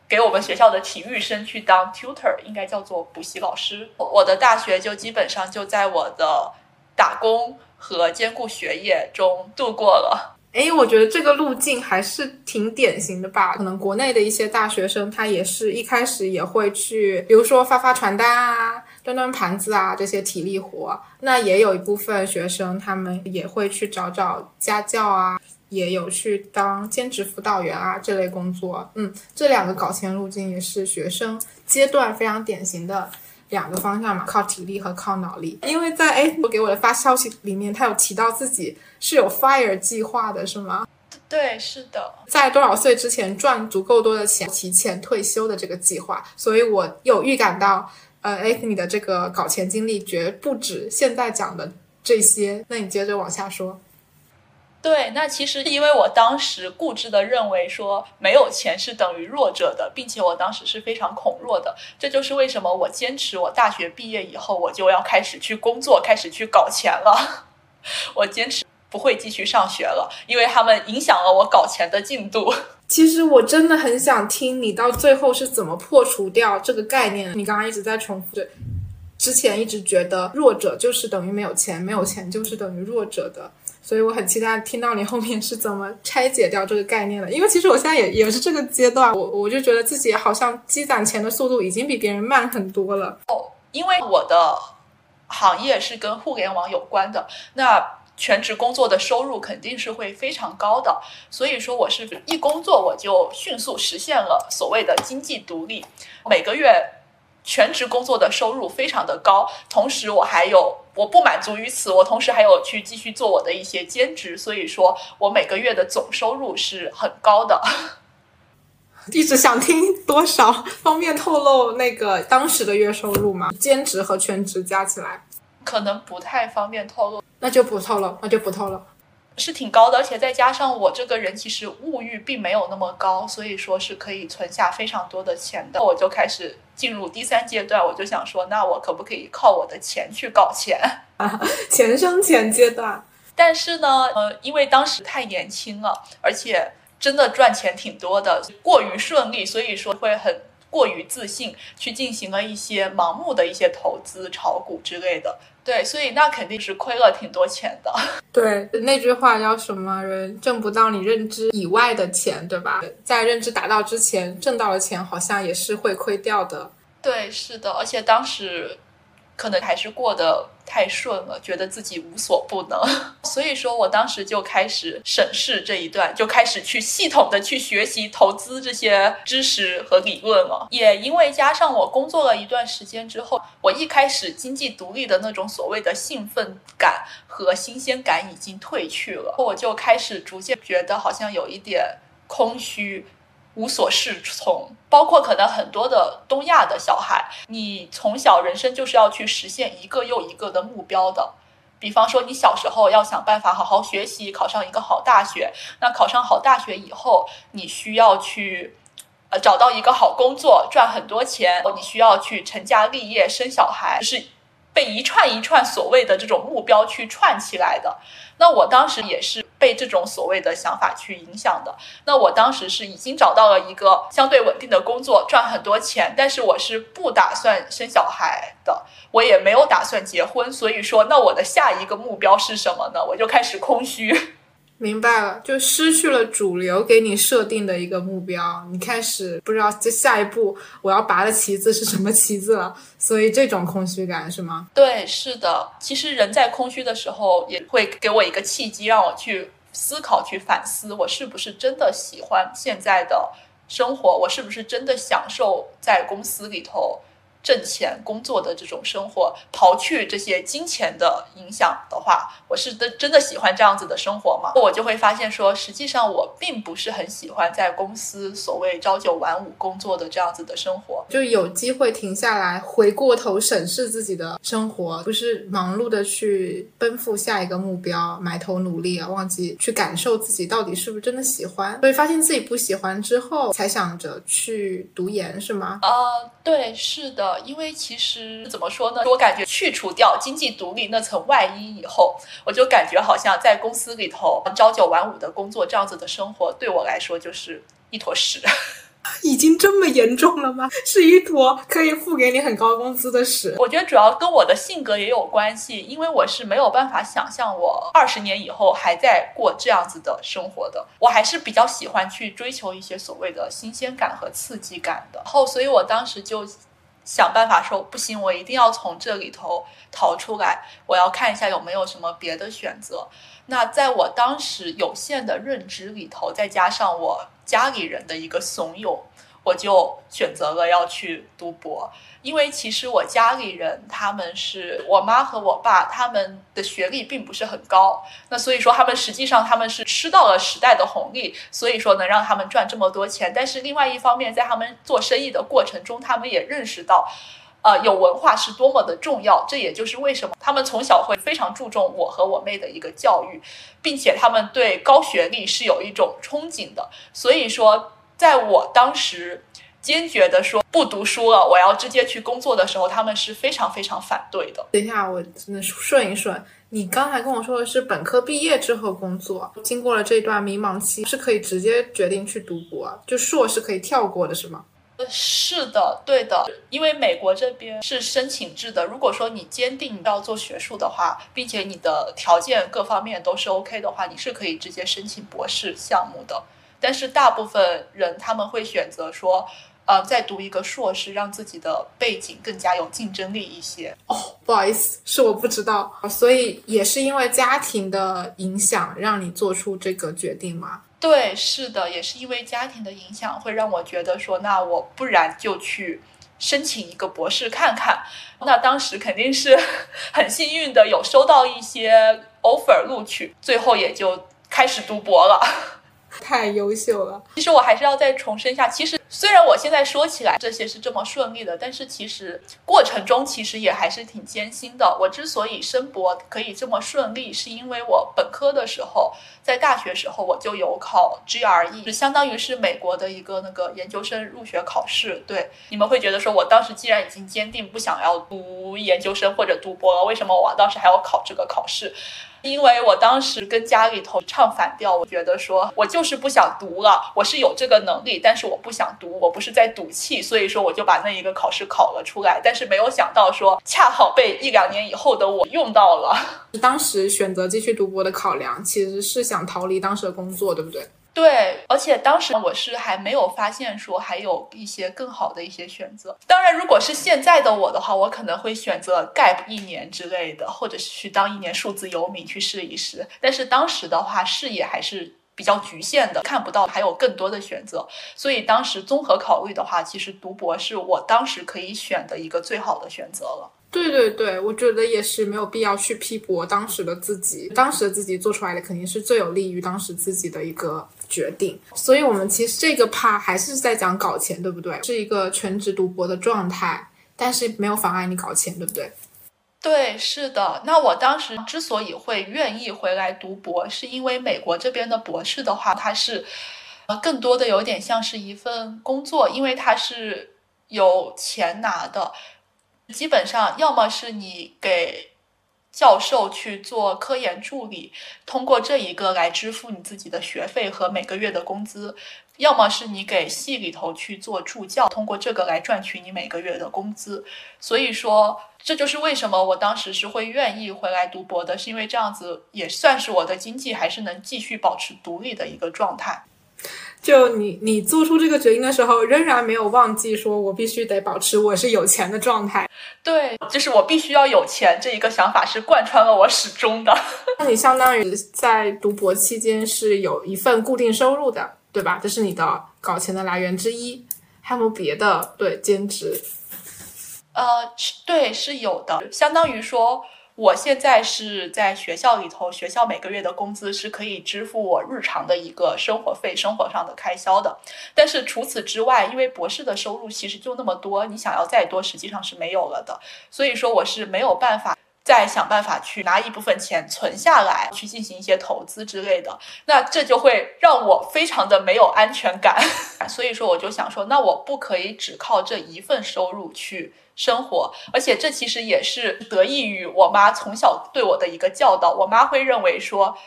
给我们学校的体育生去当 tutor，应该叫做补习老师。我的大学就基本上就在我的打工和兼顾学业中度过了。哎，我觉得这个路径还是挺典型的吧。可能国内的一些大学生，他也是一开始也会去，比如说发发传单啊。端端盘子啊，这些体力活，那也有一部分学生，他们也会去找找家教啊，也有去当兼职辅导员啊这类工作。嗯，这两个搞钱路径也是学生阶段非常典型的两个方向嘛，靠体力和靠脑力。因为在哎，我给我的发消息里面，他有提到自己是有 fire 计划的，是吗？对，是的，在多少岁之前赚足够多的钱，提前退休的这个计划，所以我有预感到。呃，哎，你的这个搞钱经历绝不止现在讲的这些，那你接着往下说。对，那其实因为我当时固执的认为说没有钱是等于弱者的，并且我当时是非常恐弱的，这就是为什么我坚持我大学毕业以后我就要开始去工作，开始去搞钱了。我坚持不会继续上学了，因为他们影响了我搞钱的进度。其实我真的很想听你到最后是怎么破除掉这个概念。你刚刚一直在重复着，之前一直觉得弱者就是等于没有钱，没有钱就是等于弱者的，所以我很期待听到你后面是怎么拆解掉这个概念的。因为其实我现在也也是这个阶段，我我就觉得自己好像积攒钱的速度已经比别人慢很多了。哦，因为我的行业是跟互联网有关的，那。全职工作的收入肯定是会非常高的，所以说我是一工作我就迅速实现了所谓的经济独立，每个月全职工作的收入非常的高，同时我还有我不满足于此，我同时还有去继续做我的一些兼职，所以说我每个月的总收入是很高的。一直想听多少？方便透露那个当时的月收入吗？兼职和全职加起来？可能不太方便透露，那就不透露，那就不透露。是挺高的，而且再加上我这个人其实物欲并没有那么高，所以说是可以存下非常多的钱的。我就开始进入第三阶段，我就想说，那我可不可以靠我的钱去搞钱？钱生钱阶段。但是呢，呃，因为当时太年轻了，而且真的赚钱挺多的，过于顺利，所以说会很。过于自信，去进行了一些盲目的一些投资、炒股之类的，对，所以那肯定是亏了挺多钱的。对，那句话叫什么？人挣不到你认知以外的钱，对吧？在认知达到之前，挣到的钱好像也是会亏掉的。对，是的，而且当时。可能还是过得太顺了，觉得自己无所不能，所以说我当时就开始审视这一段，就开始去系统的去学习投资这些知识和理论了。也因为加上我工作了一段时间之后，我一开始经济独立的那种所谓的兴奋感和新鲜感已经褪去了，我就开始逐渐觉得好像有一点空虚。无所适从，包括可能很多的东亚的小孩，你从小人生就是要去实现一个又一个的目标的。比方说，你小时候要想办法好好学习，考上一个好大学。那考上好大学以后，你需要去呃找到一个好工作，赚很多钱。你需要去成家立业，生小孩，是被一串一串所谓的这种目标去串起来的。那我当时也是。被这种所谓的想法去影响的，那我当时是已经找到了一个相对稳定的工作，赚很多钱，但是我是不打算生小孩的，我也没有打算结婚，所以说，那我的下一个目标是什么呢？我就开始空虚。明白了，就失去了主流给你设定的一个目标，你开始不知道这下一步我要拔的旗子是什么旗子了，所以这种空虚感是吗？对，是的。其实人在空虚的时候，也会给我一个契机，让我去思考、去反思，我是不是真的喜欢现在的生活，我是不是真的享受在公司里头？挣钱工作的这种生活，刨去这些金钱的影响的话，我是真真的喜欢这样子的生活吗？我就会发现说，实际上我并不是很喜欢在公司所谓朝九晚五工作的这样子的生活。就有机会停下来，回过头审视自己的生活，不是忙碌的去奔赴下一个目标，埋头努力啊，忘记去感受自己到底是不是真的喜欢。所以发现自己不喜欢之后，才想着去读研，是吗？呃，对，是的。因为其实怎么说呢，我感觉去除掉经济独立那层外衣以后，我就感觉好像在公司里头朝九晚五的工作这样子的生活，对我来说就是一坨屎。已经这么严重了吗？是一坨可以付给你很高工资的屎。我觉得主要跟我的性格也有关系，因为我是没有办法想象我二十年以后还在过这样子的生活的。我还是比较喜欢去追求一些所谓的新鲜感和刺激感的。后，所以我当时就。想办法说不行，我一定要从这里头逃出来。我要看一下有没有什么别的选择。那在我当时有限的认知里头，再加上我家里人的一个怂恿。我就选择了要去读博，因为其实我家里人他们是我妈和我爸，他们的学历并不是很高，那所以说他们实际上他们是吃到了时代的红利，所以说能让他们赚这么多钱。但是另外一方面，在他们做生意的过程中，他们也认识到，呃，有文化是多么的重要。这也就是为什么他们从小会非常注重我和我妹的一个教育，并且他们对高学历是有一种憧憬的。所以说。在我当时坚决的说不读书了，我要直接去工作的时候，他们是非常非常反对的。等一下，我真的顺一顺，你刚才跟我说的是本科毕业之后工作，经过了这段迷茫期，是可以直接决定去读博，就硕是可以跳过的，是吗？呃是的，对的，因为美国这边是申请制的。如果说你坚定要做学术的话，并且你的条件各方面都是 OK 的话，你是可以直接申请博士项目的。但是大部分人他们会选择说，呃，再读一个硕士，让自己的背景更加有竞争力一些。哦，不好意思，是我不知道，所以也是因为家庭的影响让你做出这个决定吗？对，是的，也是因为家庭的影响，会让我觉得说，那我不然就去申请一个博士看看。那当时肯定是 很幸运的，有收到一些 offer 录取，最后也就开始读博了。太优秀了。其实我还是要再重申一下，其实虽然我现在说起来这些是这么顺利的，但是其实过程中其实也还是挺艰辛的。我之所以申博可以这么顺利，是因为我本科的时候，在大学时候我就有考 GRE，就相当于是美国的一个那个研究生入学考试。对，你们会觉得说我当时既然已经坚定不想要读研究生或者读博了，为什么我当时还要考这个考试？因为我当时跟家里头唱反调，我觉得说我就是不想读了，我是有这个能力，但是我不想读，我不是在赌气，所以说我就把那一个考试考了出来，但是没有想到说恰好被一两年以后的我用到了。当时选择继续读博的考量，其实是想逃离当时的工作，对不对？对，而且当时我是还没有发现说还有一些更好的一些选择。当然，如果是现在的我的话，我可能会选择 gap 一年之类的，或者是去当一年数字游民去试一试。但是当时的话，视野还是比较局限的，看不到还有更多的选择。所以当时综合考虑的话，其实读博是我当时可以选的一个最好的选择了。对对对，我觉得也是没有必要去批驳当时的自己，当时的自己做出来的肯定是最有利于当时自己的一个决定。所以，我们其实这个 part 还是在讲搞钱，对不对？是一个全职读博的状态，但是没有妨碍你搞钱，对不对？对，是的。那我当时之所以会愿意回来读博，是因为美国这边的博士的话，它是呃更多的有点像是一份工作，因为它是有钱拿的。基本上，要么是你给教授去做科研助理，通过这一个来支付你自己的学费和每个月的工资；要么是你给系里头去做助教，通过这个来赚取你每个月的工资。所以说，这就是为什么我当时是会愿意回来读博的，是因为这样子也算是我的经济还是能继续保持独立的一个状态。就你，你做出这个决定的时候，仍然没有忘记说，我必须得保持我是有钱的状态。对，就是我必须要有钱这一个想法是贯穿了我始终的。那你相当于在读博期间是有一份固定收入的。对吧？这是你的搞钱的来源之一。还有没有别的对兼职？呃，对，是有的。相当于说，我现在是在学校里头，学校每个月的工资是可以支付我日常的一个生活费、生活上的开销的。但是除此之外，因为博士的收入其实就那么多，你想要再多，实际上是没有了的。所以说，我是没有办法。再想办法去拿一部分钱存下来，去进行一些投资之类的，那这就会让我非常的没有安全感。所以说，我就想说，那我不可以只靠这一份收入去生活，而且这其实也是得益于我妈从小对我的一个教导。我妈会认为说。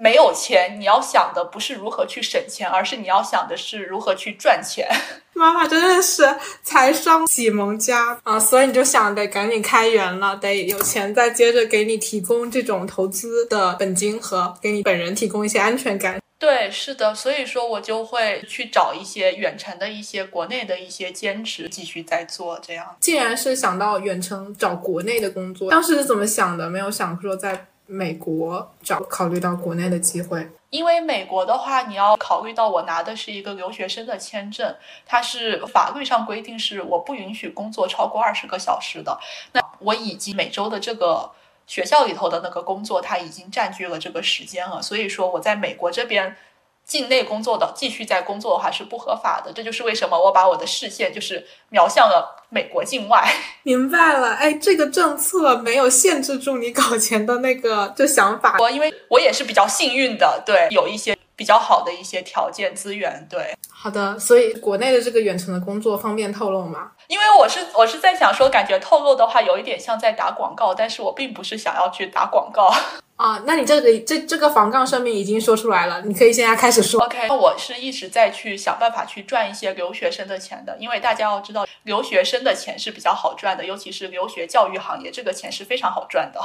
没有钱，你要想的不是如何去省钱，而是你要想的是如何去赚钱。妈妈真的是财商启蒙家啊，所以你就想得赶紧开源了，得有钱再接着给你提供这种投资的本金和给你本人提供一些安全感。对，是的，所以说我就会去找一些远程的一些国内的一些兼职继续在做。这样，既然是想到远程找国内的工作，当时是怎么想的？没有想说在。美国找考虑到国内的机会，因为美国的话，你要考虑到我拿的是一个留学生的签证，它是法律上规定是我不允许工作超过二十个小时的。那我以及每周的这个学校里头的那个工作，它已经占据了这个时间了，所以说我在美国这边。境内工作的继续在工作的话是不合法的，这就是为什么我把我的视线就是瞄向了美国境外。明白了，哎，这个政策没有限制住你搞钱的那个就想法。我因为我也是比较幸运的，对，有一些比较好的一些条件资源，对。好的，所以国内的这个远程的工作方便透露吗？因为我是我是在想说，感觉透露的话有一点像在打广告，但是我并不是想要去打广告。啊，那你这个这这个防杠声明已经说出来了，你可以现在开始说。OK，那我是一直在去想办法去赚一些留学生的钱的，因为大家要知道，留学生的钱是比较好赚的，尤其是留学教育行业，这个钱是非常好赚的。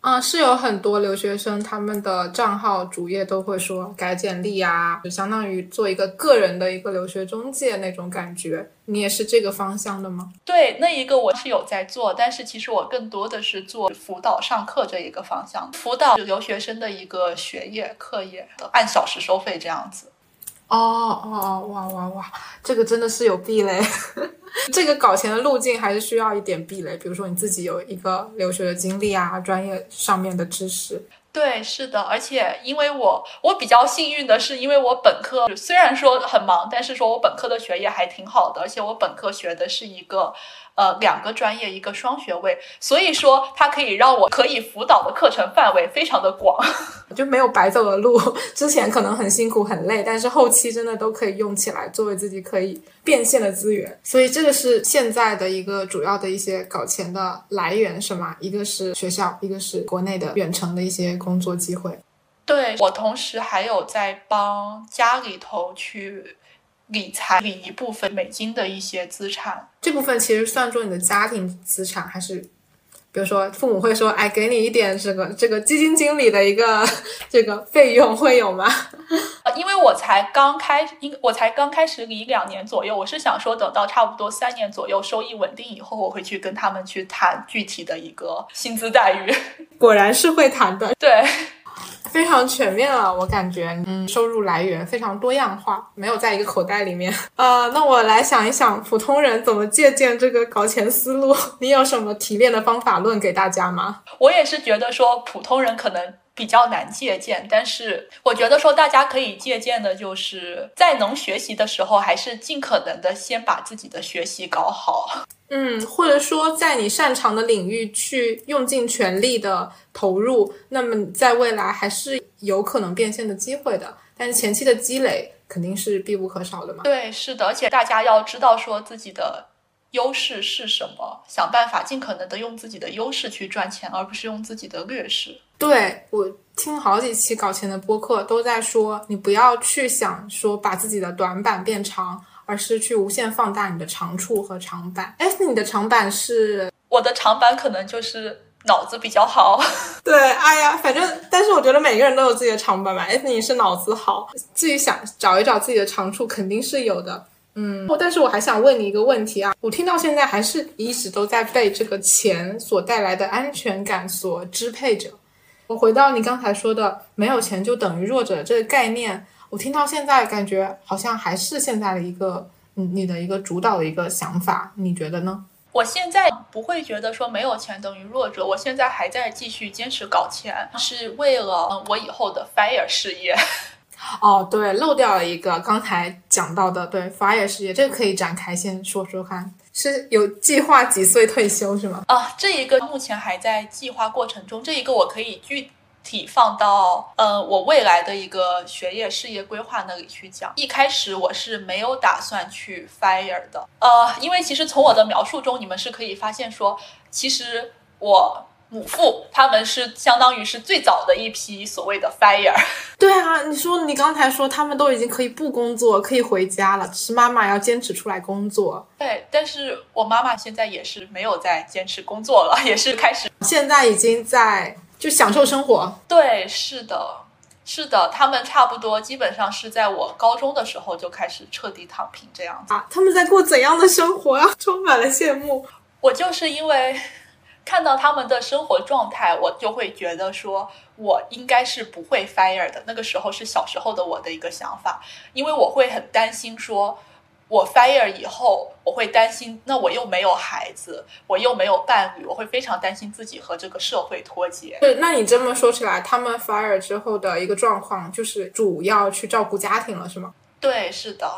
啊，是有很多留学生，他们的账号主页都会说改简历啊，就相当于做一个个人的一个留学中介那种感觉。你也是这个方向的吗？对，那一个我是有在做，但是其实我更多的是做辅导上课这一个方向，辅导留学生的一个学业课业，按小时收费这样子。哦哦哇哇哇，这个真的是有壁垒。这个搞钱的路径还是需要一点壁垒，比如说你自己有一个留学的经历啊，专业上面的知识。对，是的，而且因为我我比较幸运的是，因为我本科虽然说很忙，但是说我本科的学业还挺好的，而且我本科学的是一个。呃，两个专业，一个双学位，所以说它可以让我可以辅导的课程范围非常的广，就没有白走的路。之前可能很辛苦很累，但是后期真的都可以用起来作为自己可以变现的资源。所以这个是现在的一个主要的一些搞钱的来源，是吗？一个是学校，一个是国内的远程的一些工作机会。对我同时还有在帮家里头去。理财理一部分美金的一些资产，这部分其实算作你的家庭资产，还是比如说父母会说，哎，给你一点这个这个基金经理的一个这个费用会有吗？呃，因为我才刚开，因我才刚开始理两年左右，我是想说等到差不多三年左右收益稳定以后，我会去跟他们去谈具体的一个薪资待遇。果然是会谈的，对。非常全面了，我感觉，嗯，收入来源非常多样化，没有在一个口袋里面。呃，那我来想一想，普通人怎么借鉴这个搞钱思路？你有什么提炼的方法论给大家吗？我也是觉得说，普通人可能比较难借鉴，但是我觉得说，大家可以借鉴的就是在能学习的时候，还是尽可能的先把自己的学习搞好。嗯，或者说在你擅长的领域去用尽全力的投入，那么在未来还是有可能变现的机会的。但是前期的积累肯定是必不可少的嘛。对，是的，而且大家要知道说自己的优势是什么，想办法尽可能的用自己的优势去赚钱，而不是用自己的劣势。对我听好几期搞钱的播客都在说，你不要去想说把自己的短板变长。而是去无限放大你的长处和长板。哎，你的长板是？我的长板可能就是脑子比较好。对，哎呀，反正，但是我觉得每个人都有自己的长板吧。哎，你是脑子好，自己想找一找自己的长处，肯定是有的。嗯，但是我还想问你一个问题啊，我听到现在还是一直都在被这个钱所带来的安全感所支配着。我回到你刚才说的“没有钱就等于弱者”这个概念。我听到现在感觉好像还是现在的一个，嗯，你的一个主导的一个想法，你觉得呢？我现在不会觉得说没有钱等于弱者，我现在还在继续坚持搞钱，是为了我以后的 fire 事业。哦，对，漏掉了一个刚才讲到的，对 fire 事业，这个可以展开先说说看，是有计划几岁退休是吗？啊，这一个目前还在计划过程中，这一个我可以具。体放到呃我未来的一个学业事业规划那里去讲。一开始我是没有打算去 fire 的，呃，因为其实从我的描述中，你们是可以发现说，其实我母父他们是相当于是最早的一批所谓的 fire。对啊，你说你刚才说他们都已经可以不工作，可以回家了，是妈妈要坚持出来工作。对，但是我妈妈现在也是没有在坚持工作了，也是开始 现在已经在。就享受生活，对，是的，是的，他们差不多基本上是在我高中的时候就开始彻底躺平这样子啊。他们在过怎样的生活啊？充满了羡慕。我就是因为看到他们的生活状态，我就会觉得说，我应该是不会 fire 的。那个时候是小时候的我的一个想法，因为我会很担心说。我 fire 以后，我会担心，那我又没有孩子，我又没有伴侣，我会非常担心自己和这个社会脱节。对，那你这么说起来，他们 fire 之后的一个状况，就是主要去照顾家庭了，是吗？对，是的。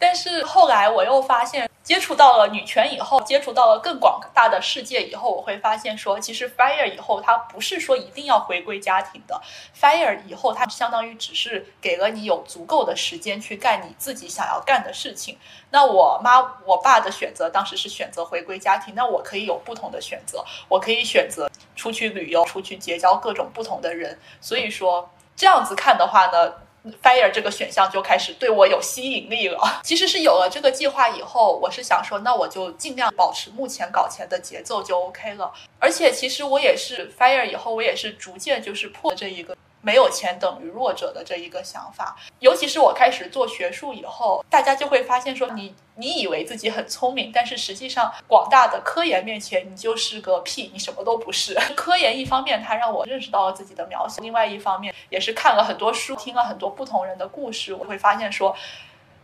但是后来我又发现。接触到了女权以后，接触到了更广大的世界以后，我会发现说，其实 fire 以后，它不是说一定要回归家庭的。fire 以后，它相当于只是给了你有足够的时间去干你自己想要干的事情。那我妈、我爸的选择当时是选择回归家庭，那我可以有不同的选择，我可以选择出去旅游，出去结交各种不同的人。所以说，这样子看的话呢？Fire 这个选项就开始对我有吸引力了。其实是有了这个计划以后，我是想说，那我就尽量保持目前搞钱的节奏就 OK 了。而且其实我也是 Fire 以后，我也是逐渐就是破这一个。没有钱等于弱者的这一个想法，尤其是我开始做学术以后，大家就会发现说，你你以为自己很聪明，但是实际上广大的科研面前，你就是个屁，你什么都不是。科研一方面它让我认识到了自己的渺小，另外一方面也是看了很多书，听了很多不同人的故事，我会发现说，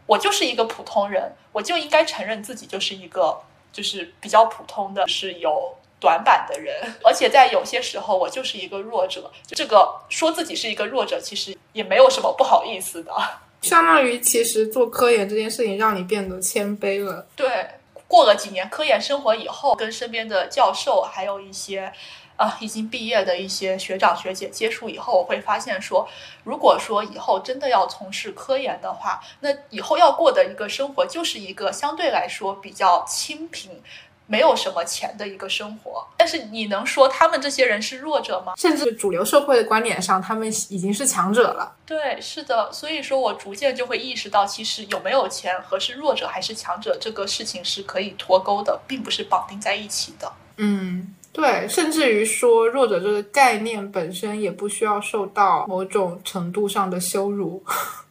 我就是一个普通人，我就应该承认自己就是一个就是比较普通的，是有。短板的人，而且在有些时候，我就是一个弱者。这个说自己是一个弱者，其实也没有什么不好意思的。相当于，其实做科研这件事情让你变得谦卑了。对，过了几年科研生活以后，跟身边的教授还有一些啊已经毕业的一些学长学姐接触以后，我会发现说，如果说以后真的要从事科研的话，那以后要过的一个生活就是一个相对来说比较清贫。没有什么钱的一个生活，但是你能说他们这些人是弱者吗？甚至主流社会的观点上，他们已经是强者了。对，是的，所以说我逐渐就会意识到，其实有没有钱和是弱者还是强者这个事情是可以脱钩的，并不是绑定在一起的。嗯。对，甚至于说弱者这个概念本身也不需要受到某种程度上的羞辱，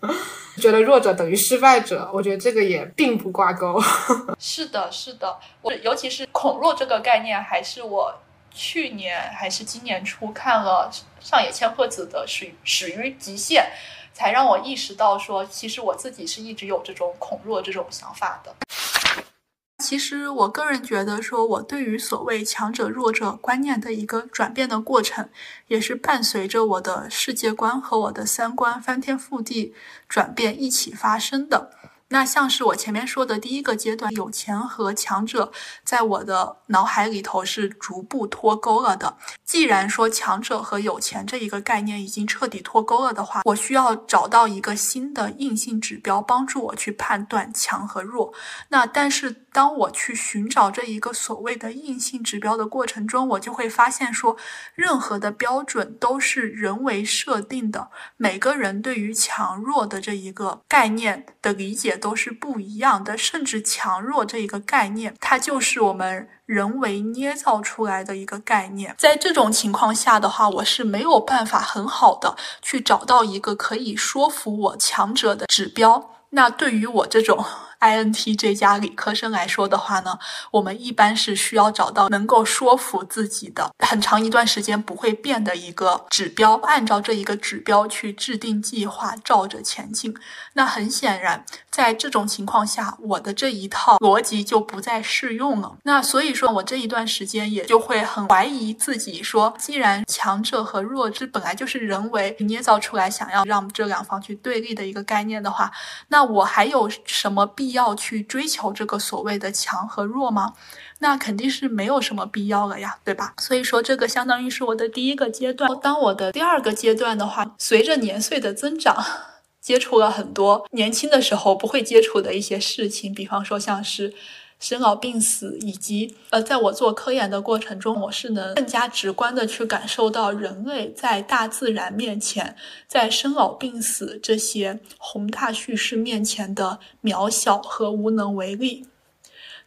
觉得弱者等于失败者，我觉得这个也并不挂钩。是的，是的，我尤其是恐弱这个概念，还是我去年还是今年初看了上野千鹤子的《始始于极限》，才让我意识到说，其实我自己是一直有这种恐弱这种想法的。其实我个人觉得，说我对于所谓强者弱者观念的一个转变的过程，也是伴随着我的世界观和我的三观翻天覆地转变一起发生的。那像是我前面说的第一个阶段，有钱和强者在我的脑海里头是逐步脱钩了的。既然说强者和有钱这一个概念已经彻底脱钩了的话，我需要找到一个新的硬性指标，帮助我去判断强和弱。那但是当我去寻找这一个所谓的硬性指标的过程中，我就会发现说，任何的标准都是人为设定的，每个人对于强弱的这一个概念的理解。都是不一样的，甚至强弱这一个概念，它就是我们人为捏造出来的一个概念。在这种情况下的话，我是没有办法很好的去找到一个可以说服我强者的指标。那对于我这种 INTJ 加理科生来说的话呢，我们一般是需要找到能够说服自己的很长一段时间不会变的一个指标，按照这一个指标去制定计划，照着前进。那很显然，在这种情况下，我的这一套逻辑就不再适用了。那所以说我这一段时间也就会很怀疑自己，说既然强者和弱智本来就是人为捏造出来，想要让这两方去对立的一个概念的话，那我还有什么必要去追求这个所谓的强和弱吗？那肯定是没有什么必要了呀，对吧？所以说这个相当于是我的第一个阶段。当我的第二个阶段的话，随着年岁的增长。接触了很多年轻的时候不会接触的一些事情，比方说像是生老病死，以及呃，在我做科研的过程中，我是能更加直观的去感受到人类在大自然面前，在生老病死这些宏大叙事面前的渺小和无能为力。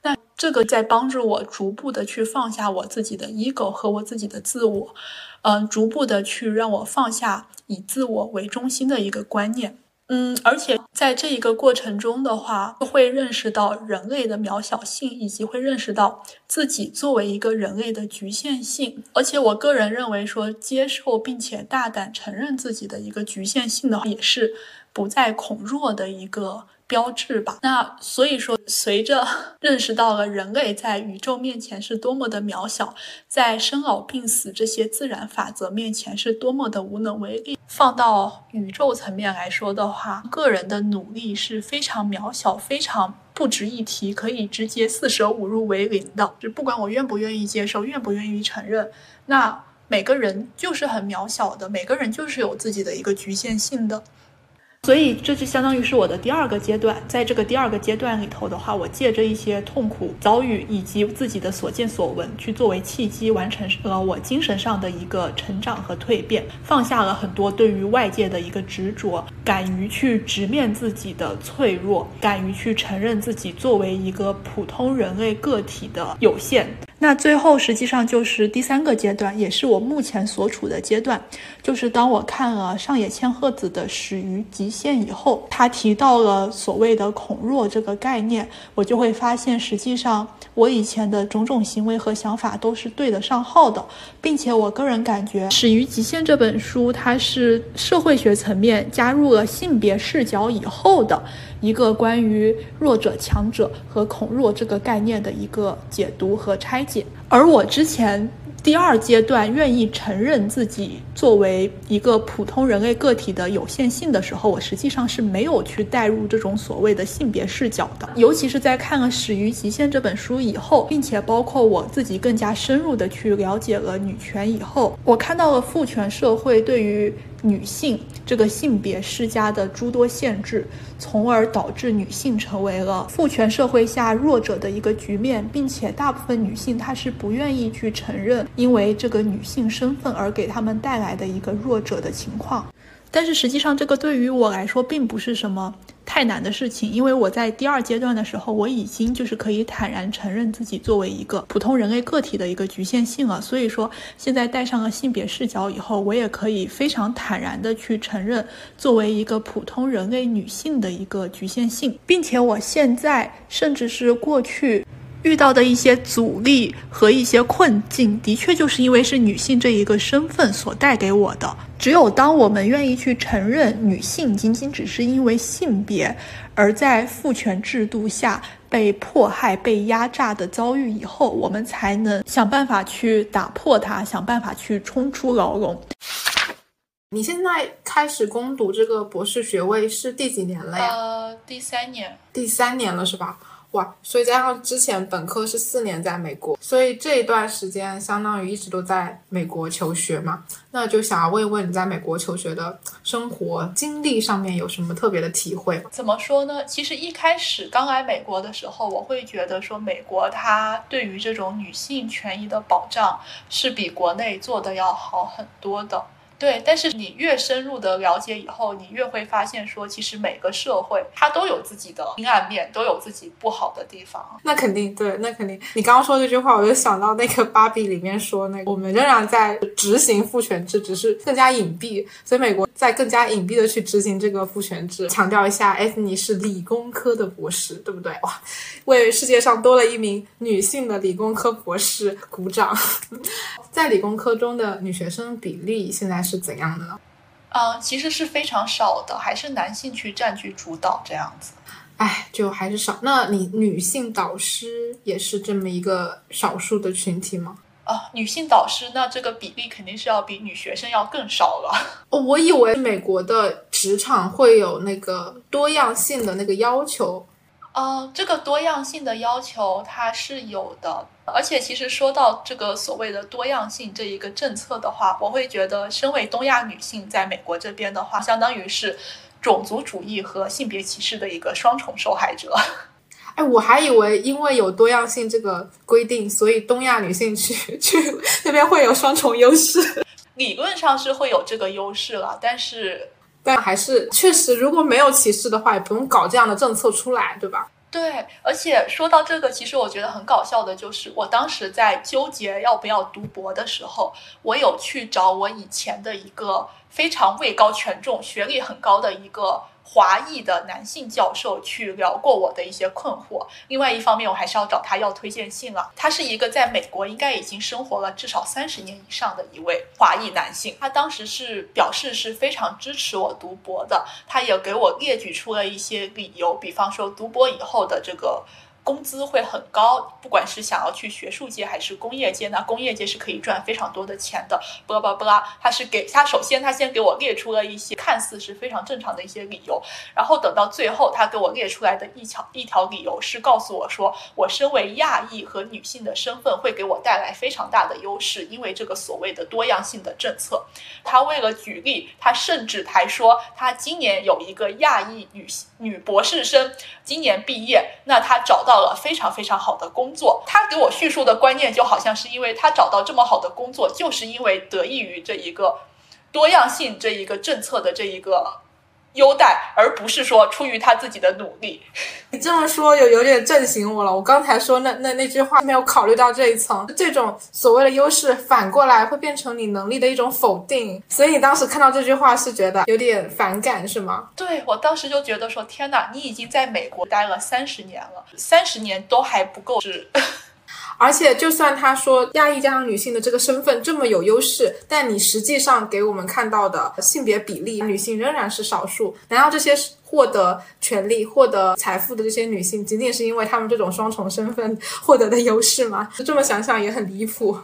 那这个在帮助我逐步的去放下我自己的 ego 和我自己的自我，嗯，逐步的去让我放下以自我为中心的一个观念。嗯，而且在这一个过程中的话，会认识到人类的渺小性，以及会认识到自己作为一个人类的局限性。而且，我个人认为说，接受并且大胆承认自己的一个局限性的话，也是不再恐弱的一个。标志吧。那所以说，随着 认识到了人类在宇宙面前是多么的渺小，在生老病死这些自然法则面前是多么的无能为力。放到宇宙层面来说的话，个人的努力是非常渺小、非常不值一提，可以直接四舍五入为零的。就不管我愿不愿意接受，愿不愿意承认，那每个人就是很渺小的，每个人就是有自己的一个局限性的。所以，这就相当于是我的第二个阶段。在这个第二个阶段里头的话，我借着一些痛苦遭遇以及自己的所见所闻，去作为契机，完成了我精神上的一个成长和蜕变，放下了很多对于外界的一个执着，敢于去直面自己的脆弱，敢于去承认自己作为一个普通人类个体的有限。那最后实际上就是第三个阶段，也是我目前所处的阶段，就是当我看了上野千鹤子的《始于极限》以后，他提到了所谓的恐弱这个概念，我就会发现，实际上我以前的种种行为和想法都是对得上号的，并且我个人感觉，《始于极限》这本书它是社会学层面加入了性别视角以后的。一个关于弱者、强者和恐弱这个概念的一个解读和拆解，而我之前第二阶段愿意承认自己作为一个普通人类个体的有限性的时候，我实际上是没有去带入这种所谓的性别视角的。尤其是在看了《始于极限》这本书以后，并且包括我自己更加深入的去了解了女权以后，我看到了父权社会对于。女性这个性别施加的诸多限制，从而导致女性成为了父权社会下弱者的一个局面，并且大部分女性她是不愿意去承认，因为这个女性身份而给他们带来的一个弱者的情况。但是实际上，这个对于我来说并不是什么太难的事情，因为我在第二阶段的时候，我已经就是可以坦然承认自己作为一个普通人类个体的一个局限性了。所以说，现在带上了性别视角以后，我也可以非常坦然的去承认作为一个普通人类女性的一个局限性，并且我现在甚至是过去。遇到的一些阻力和一些困境，的确就是因为是女性这一个身份所带给我的。只有当我们愿意去承认女性仅仅只是因为性别而在父权制度下被迫害、被压榨的遭遇以后，我们才能想办法去打破它，想办法去冲出牢笼。你现在开始攻读这个博士学位是第几年了呀？呃，第三年。第三年了是吧？哇，所以加上之前本科是四年在美国，所以这一段时间相当于一直都在美国求学嘛。那就想要问一问你在美国求学的生活经历上面有什么特别的体会？怎么说呢？其实一开始刚来美国的时候，我会觉得说美国它对于这种女性权益的保障是比国内做的要好很多的。对，但是你越深入的了解以后，你越会发现说，其实每个社会它都有自己的阴暗面，都有自己不好的地方。那肯定对，那肯定。你刚刚说这句话，我就想到那个芭比里面说，那个我们仍然在执行父权制，只是更加隐蔽。所以美国在更加隐蔽的去执行这个父权制。强调一下，艾斯尼是理工科的博士，对不对？哇，为世界上多了一名女性的理工科博士鼓掌。在理工科中的女学生比例现在是怎样的呢？嗯，其实是非常少的，还是男性去占据主导这样子。哎，就还是少。那你女性导师也是这么一个少数的群体吗？啊，女性导师，那这个比例肯定是要比女学生要更少了。哦，我以为美国的职场会有那个多样性的那个要求。呃，这个多样性的要求它是有的，而且其实说到这个所谓的多样性这一个政策的话，我会觉得，身为东亚女性，在美国这边的话，相当于是种族主义和性别歧视的一个双重受害者。哎，我还以为因为有多样性这个规定，所以东亚女性去 去那边会有双重优势。理论上是会有这个优势了，但是。但还是确实，如果没有歧视的话，也不用搞这样的政策出来，对吧？对，而且说到这个，其实我觉得很搞笑的，就是我当时在纠结要不要读博的时候，我有去找我以前的一个非常位高权重、学历很高的一个。华裔的男性教授去聊过我的一些困惑。另外一方面，我还是要找他要推荐信了。他是一个在美国应该已经生活了至少三十年以上的一位华裔男性。他当时是表示是非常支持我读博的。他也给我列举出了一些理由，比方说读博以后的这个。工资会很高，不管是想要去学术界还是工业界，那工业界是可以赚非常多的钱的。巴拉巴拉，他是给他首先他先给我列出了一些看似是非常正常的一些理由，然后等到最后他给我列出来的一条一条理由是告诉我说，我身为亚裔和女性的身份会给我带来非常大的优势，因为这个所谓的多样性的政策。他为了举例，他甚至还说他今年有一个亚裔女女博士生今年毕业，那他找到。非常非常好的工作，他给我叙述的观念就好像是因为他找到这么好的工作，就是因为得益于这一个多样性这一个政策的这一个。优待，而不是说出于他自己的努力。你这么说有有点震醒我了。我刚才说那那那句话没有考虑到这一层，这种所谓的优势反过来会变成你能力的一种否定。所以你当时看到这句话是觉得有点反感是吗？对我当时就觉得说天哪，你已经在美国待了三十年了，三十年都还不够是。而且，就算他说亚裔加上女性的这个身份这么有优势，但你实际上给我们看到的性别比例，女性仍然是少数。难道这些获得权利、获得财富的这些女性，仅仅是因为她们这种双重身份获得的优势吗？就这么想想也很离谱。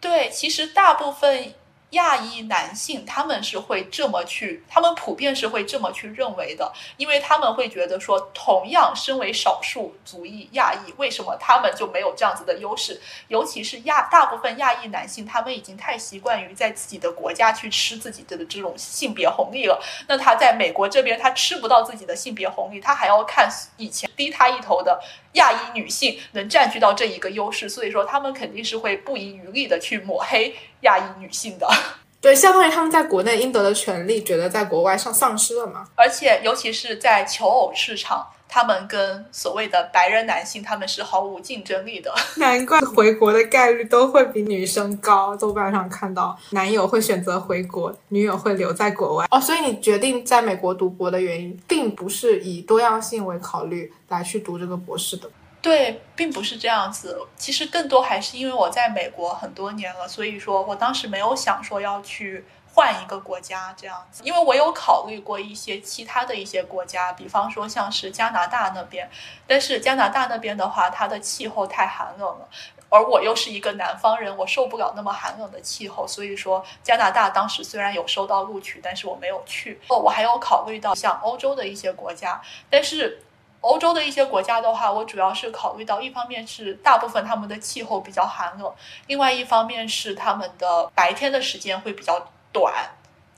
对，其实大部分。亚裔男性他们是会这么去，他们普遍是会这么去认为的，因为他们会觉得说，同样身为少数族裔亚裔，为什么他们就没有这样子的优势？尤其是亚大部分亚裔男性，他们已经太习惯于在自己的国家去吃自己的这种性别红利了。那他在美国这边，他吃不到自己的性别红利，他还要看以前低他一头的亚裔女性能占据到这一个优势，所以说他们肯定是会不遗余力的去抹黑。亚裔女性的，对，相当于他们在国内应得的权利，觉得在国外上丧失了嘛。而且，尤其是在求偶市场，他们跟所谓的白人男性，他们是毫无竞争力的。难怪回国的概率都会比女生高。豆瓣上看到，男友会选择回国，女友会留在国外。哦，所以你决定在美国读博的原因，并不是以多样性为考虑来去读这个博士的。对，并不是这样子。其实更多还是因为我在美国很多年了，所以说我当时没有想说要去换一个国家这样子。因为我有考虑过一些其他的一些国家，比方说像是加拿大那边，但是加拿大那边的话，它的气候太寒冷了，而我又是一个南方人，我受不了那么寒冷的气候，所以说加拿大当时虽然有收到录取，但是我没有去。哦，我还有考虑到像欧洲的一些国家，但是。欧洲的一些国家的话，我主要是考虑到一方面是大部分他们的气候比较寒冷，另外一方面是他们的白天的时间会比较短，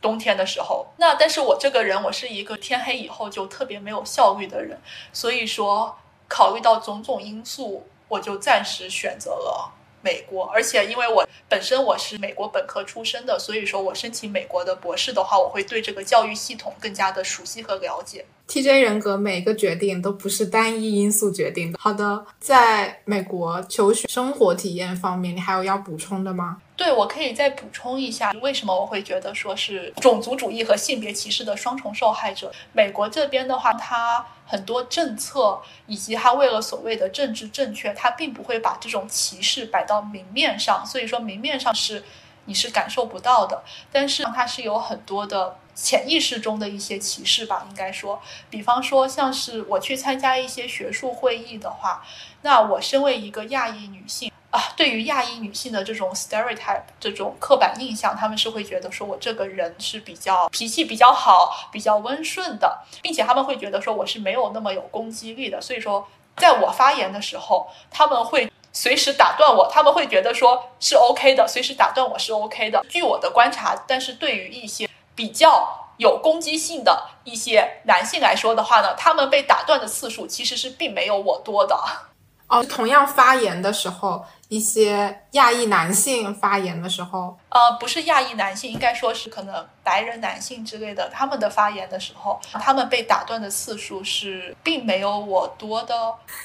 冬天的时候。那但是我这个人，我是一个天黑以后就特别没有效率的人，所以说考虑到种种因素，我就暂时选择了。美国，而且因为我本身我是美国本科出身的，所以说我申请美国的博士的话，我会对这个教育系统更加的熟悉和了解。TJ 人格每个决定都不是单一因素决定的。好的，在美国求学生活体验方面，你还有要补充的吗？对，我可以再补充一下，为什么我会觉得说是种族主义和性别歧视的双重受害者？美国这边的话，它很多政策以及它为了所谓的政治正确，它并不会把这种歧视摆到明面上，所以说明面上是你是感受不到的，但是它是有很多的。潜意识中的一些歧视吧，应该说，比方说像是我去参加一些学术会议的话，那我身为一个亚裔女性对于亚裔女性的这种 stereotype 这种刻板印象，他们是会觉得说我这个人是比较脾气比较好、比较温顺的，并且他们会觉得说我是没有那么有攻击力的，所以说在我发言的时候，他们会随时打断我，他们会觉得说是 OK 的，随时打断我是 OK 的。据我的观察，但是对于一些比较有攻击性的一些男性来说的话呢，他们被打断的次数其实是并没有我多的。哦，同样发言的时候。一些亚裔男性发言的时候，呃，不是亚裔男性，应该说是可能白人男性之类的，他们的发言的时候，他们被打断的次数是并没有我多的。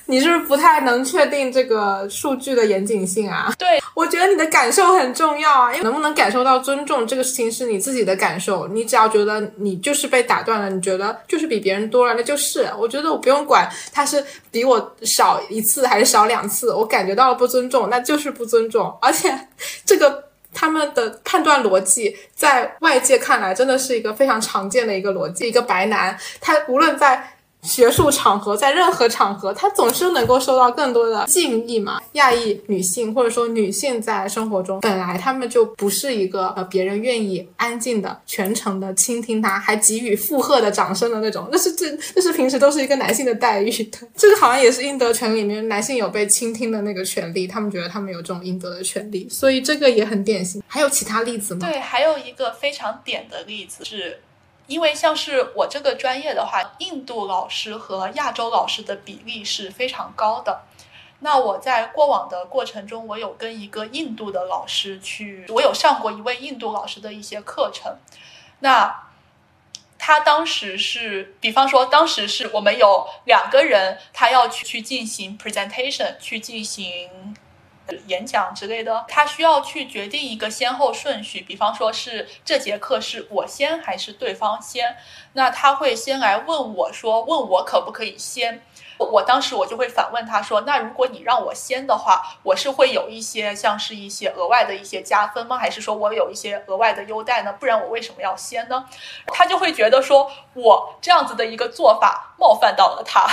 你是不是不太能确定这个数据的严谨性啊？对，我觉得你的感受很重要啊，因为能不能感受到尊重这个事情是你自己的感受，你只要觉得你就是被打断了，你觉得就是比别人多了，那就是。我觉得我不用管他是比我少一次还是少两次，我感觉到了不尊重。那就是不尊重，而且 这个他们的判断逻辑在外界看来真的是一个非常常见的一个逻辑。一个白男，他无论在。学术场合，在任何场合，他总是能够受到更多的敬意嘛。亚裔女性或者说女性在生活中，本来她们就不是一个呃别人愿意安静的全程的倾听她，还给予附和的掌声的那种。那是这，那是平时都是一个男性的待遇。这个好像也是应得权里面男性有被倾听的那个权利，他们觉得他们有这种应得的权利，所以这个也很典型。还有其他例子吗？对，还有一个非常点的例子是。因为像是我这个专业的话，印度老师和亚洲老师的比例是非常高的。那我在过往的过程中，我有跟一个印度的老师去，我有上过一位印度老师的一些课程。那他当时是，比方说，当时是我们有两个人，他要去去进行 presentation，去进行。演讲之类的，他需要去决定一个先后顺序，比方说是这节课是我先还是对方先，那他会先来问我说，问我可不可以先。我当时我就会反问他说：“那如果你让我先的话，我是会有一些像是一些额外的一些加分吗？还是说我有一些额外的优待呢？不然我为什么要先呢？”他就会觉得说我这样子的一个做法冒犯到了他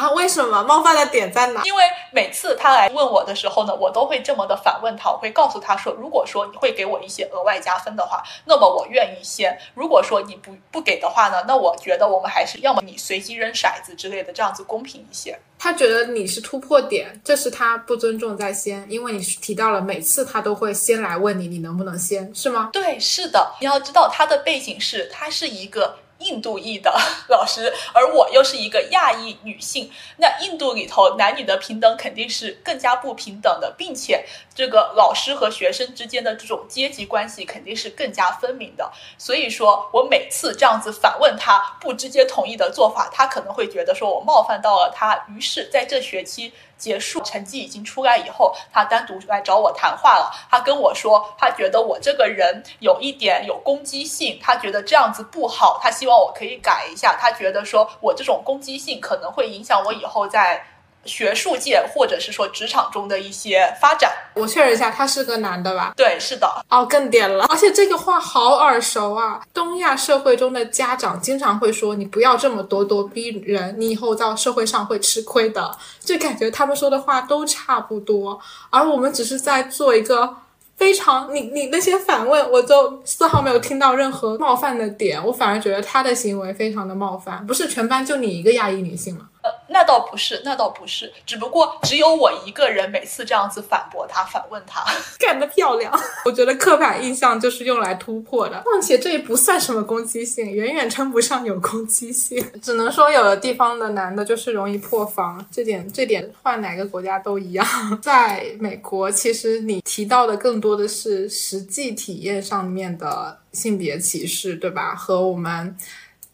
啊？为什么冒犯的点在哪？因为每次他来问我的时候呢，我都会这么的反问他，我会告诉他说：“如果说你会给我一些额外加分的话，那么我愿意先；如果说你不不给的话呢，那我觉得我们还是要么你随机扔骰子之类的，这样子公平一些。”他觉得你是突破点，这是他不尊重在先，因为你提到了每次他都会先来问你，你能不能先，是吗？对，是的。你要知道他的背景是，他是一个。印度裔的老师，而我又是一个亚裔女性，那印度里头男女的平等肯定是更加不平等的，并且这个老师和学生之间的这种阶级关系肯定是更加分明的。所以说我每次这样子反问他不直接同意的做法，他可能会觉得说我冒犯到了他，于是在这学期。结束，成绩已经出来以后，他单独来找我谈话了。他跟我说，他觉得我这个人有一点有攻击性，他觉得这样子不好，他希望我可以改一下。他觉得说我这种攻击性可能会影响我以后在。学术界或者是说职场中的一些发展，我确认一下，他是个男的吧？对，是的。哦，更点了，而且这个话好耳熟啊！东亚社会中的家长经常会说：“你不要这么咄咄逼人，你以后到社会上会吃亏的。”就感觉他们说的话都差不多，而我们只是在做一个非常……你你那些反问，我都丝毫没有听到任何冒犯的点，我反而觉得他的行为非常的冒犯。不是全班就你一个亚裔女性吗？呃。那倒不是，那倒不是，只不过只有我一个人每次这样子反驳他、反问他，干得漂亮！我觉得刻板印象就是用来突破的，况且这也不算什么攻击性，远远称不上有攻击性，只能说有的地方的男的就是容易破防，这点这点换哪个国家都一样。在美国，其实你提到的更多的是实际体验上面的性别歧视，对吧？和我们。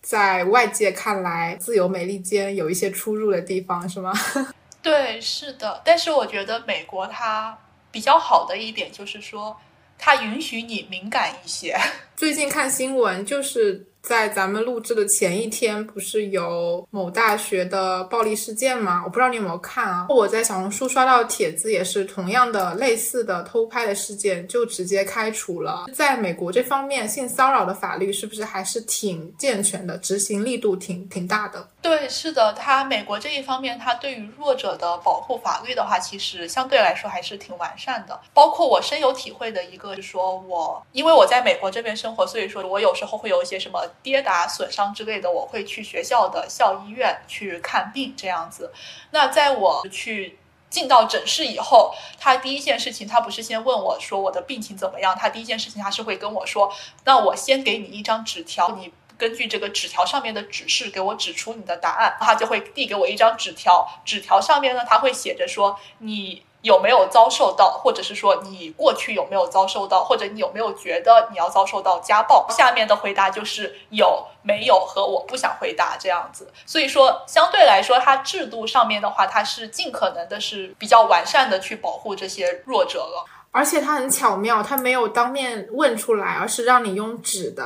在外界看来，自由美利坚有一些出入的地方，是吗？对，是的。但是我觉得美国它比较好的一点就是说，它允许你敏感一些。最近看新闻就是。在咱们录制的前一天，不是有某大学的暴力事件吗？我不知道你有没有看啊。我在小红书刷到帖子，也是同样的类似的偷拍的事件，就直接开除了。在美国这方面，性骚扰的法律是不是还是挺健全的，执行力度挺挺大的？对，是的，它美国这一方面，它对于弱者的保护法律的话，其实相对来说还是挺完善的。包括我深有体会的一个，就是说我因为我在美国这边生活，所以说我有时候会有一些什么。跌打损伤之类的，我会去学校的校医院去看病，这样子。那在我去进到诊室以后，他第一件事情，他不是先问我说我的病情怎么样？他第一件事情，他是会跟我说，那我先给你一张纸条，你根据这个纸条上面的指示给我指出你的答案。他就会递给我一张纸条，纸条上面呢，他会写着说你。有没有遭受到，或者是说你过去有没有遭受到，或者你有没有觉得你要遭受到家暴？下面的回答就是有、没有和我不想回答这样子。所以说，相对来说，它制度上面的话，它是尽可能的是比较完善的去保护这些弱者了。而且它很巧妙，它没有当面问出来，而是让你用纸的。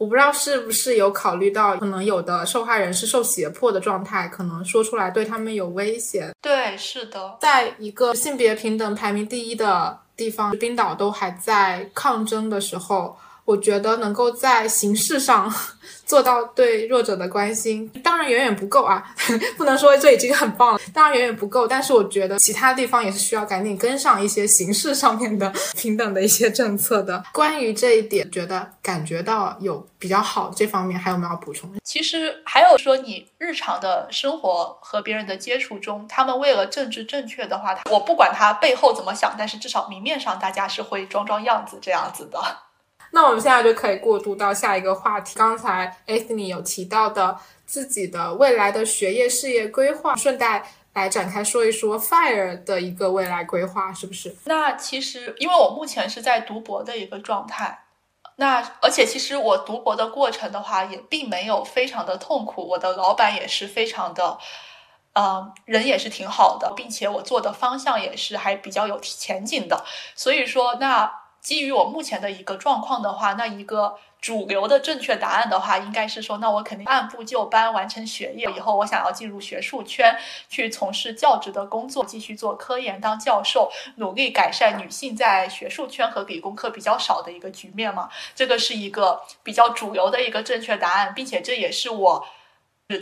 我不知道是不是有考虑到，可能有的受害人是受胁迫的状态，可能说出来对他们有危险。对，是的，在一个性别平等排名第一的地方，冰岛都还在抗争的时候。我觉得能够在形式上 做到对弱者的关心，当然远远不够啊，不能说这已经很棒了，当然远远不够。但是我觉得其他地方也是需要赶紧跟上一些形式上面的 平等的一些政策的。关于这一点，觉得感觉到有比较好这方面，还有没有要补充？其实还有说，你日常的生活和别人的接触中，他们为了政治正确的话，我不管他背后怎么想，但是至少明面上大家是会装装样子这样子的。那我们现在就可以过渡到下一个话题。刚才 Anthony 有提到的自己的未来的学业事业规划，顺带来展开说一说 Fire 的一个未来规划，是不是？那其实因为我目前是在读博的一个状态，那而且其实我读博的过程的话，也并没有非常的痛苦。我的老板也是非常的，嗯，人也是挺好的，并且我做的方向也是还比较有前景的。所以说那。基于我目前的一个状况的话，那一个主流的正确答案的话，应该是说，那我肯定按部就班完成学业以后，我想要进入学术圈去从事教职的工作，继续做科研当教授，努力改善女性在学术圈和理工科比较少的一个局面嘛。这个是一个比较主流的一个正确答案，并且这也是我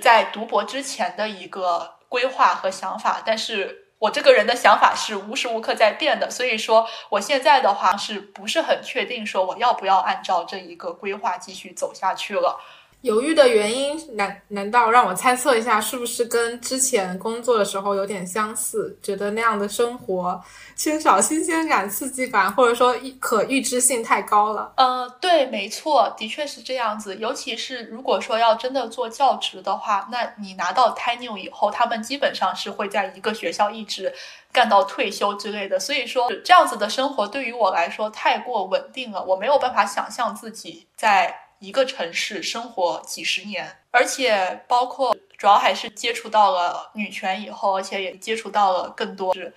在读博之前的一个规划和想法，但是。我这个人的想法是无时无刻在变的，所以说我现在的话是不是很确定说我要不要按照这一个规划继续走下去了？犹豫的原因难难道让我猜测一下，是不是跟之前工作的时候有点相似？觉得那样的生活缺少新鲜感、刺激感，或者说可预知性太高了？呃，对，没错，的确是这样子。尤其是如果说要真的做教职的话，那你拿到 tenure 以后，他们基本上是会在一个学校一直干到退休之类的。所以说，这样子的生活对于我来说太过稳定了，我没有办法想象自己在。一个城市生活几十年，而且包括主要还是接触到了女权以后，而且也接触到了更多是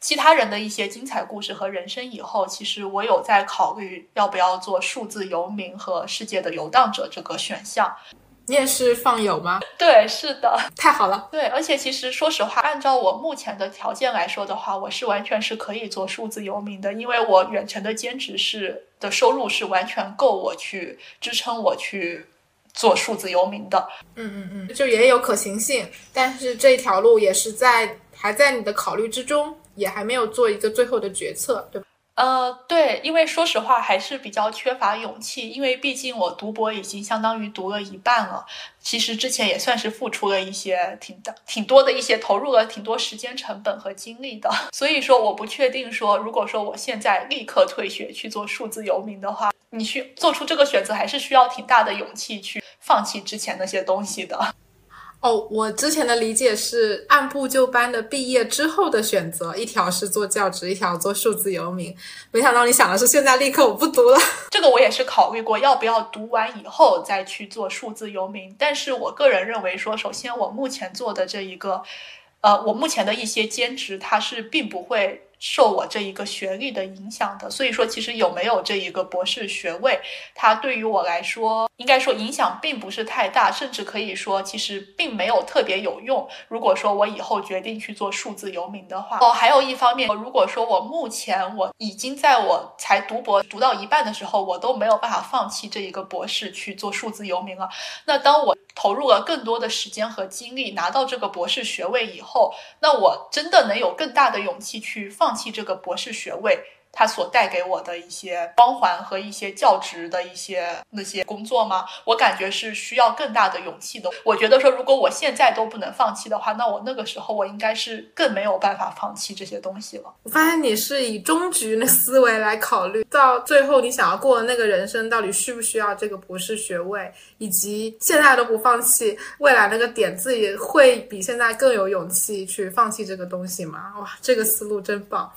其他人的一些精彩故事和人生以后，其实我有在考虑要不要做数字游民和世界的游荡者这个选项。你也是放友吗？对，是的，太好了。对，而且其实说实话，按照我目前的条件来说的话，我是完全是可以做数字游民的，因为我远程的兼职是的收入是完全够我去支撑我去做数字游民的。嗯嗯嗯，就也有可行性，但是这条路也是在还在你的考虑之中，也还没有做一个最后的决策，对吧？呃，对，因为说实话还是比较缺乏勇气，因为毕竟我读博已经相当于读了一半了，其实之前也算是付出了一些挺大、挺多的一些投入了挺多时间成本和精力的，所以说我不确定说，如果说我现在立刻退学去做数字游民的话，你去做出这个选择还是需要挺大的勇气去放弃之前那些东西的。哦，我之前的理解是按部就班的毕业之后的选择，一条是做教职，一条做数字游民。没想到你想的是现在立刻我不读了。这个我也是考虑过，要不要读完以后再去做数字游民。但是我个人认为说，首先我目前做的这一个，呃，我目前的一些兼职，它是并不会。受我这一个学历的影响的，所以说其实有没有这一个博士学位，它对于我来说，应该说影响并不是太大，甚至可以说其实并没有特别有用。如果说我以后决定去做数字游民的话，哦，还有一方面，如果说我目前我已经在我才读博读到一半的时候，我都没有办法放弃这一个博士去做数字游民了，那当我投入了更多的时间和精力拿到这个博士学位以后，那我真的能有更大的勇气去放。弃这个博士学位。它所带给我的一些光环和一些教职的一些那些工作吗？我感觉是需要更大的勇气的。我觉得说，如果我现在都不能放弃的话，那我那个时候我应该是更没有办法放弃这些东西了。我发现你是以终局的思维来考虑，到最后你想要过的那个人生，到底需不需要这个博士学位，以及现在都不放弃，未来那个点自己会比现在更有勇气去放弃这个东西吗？哇，这个思路真棒。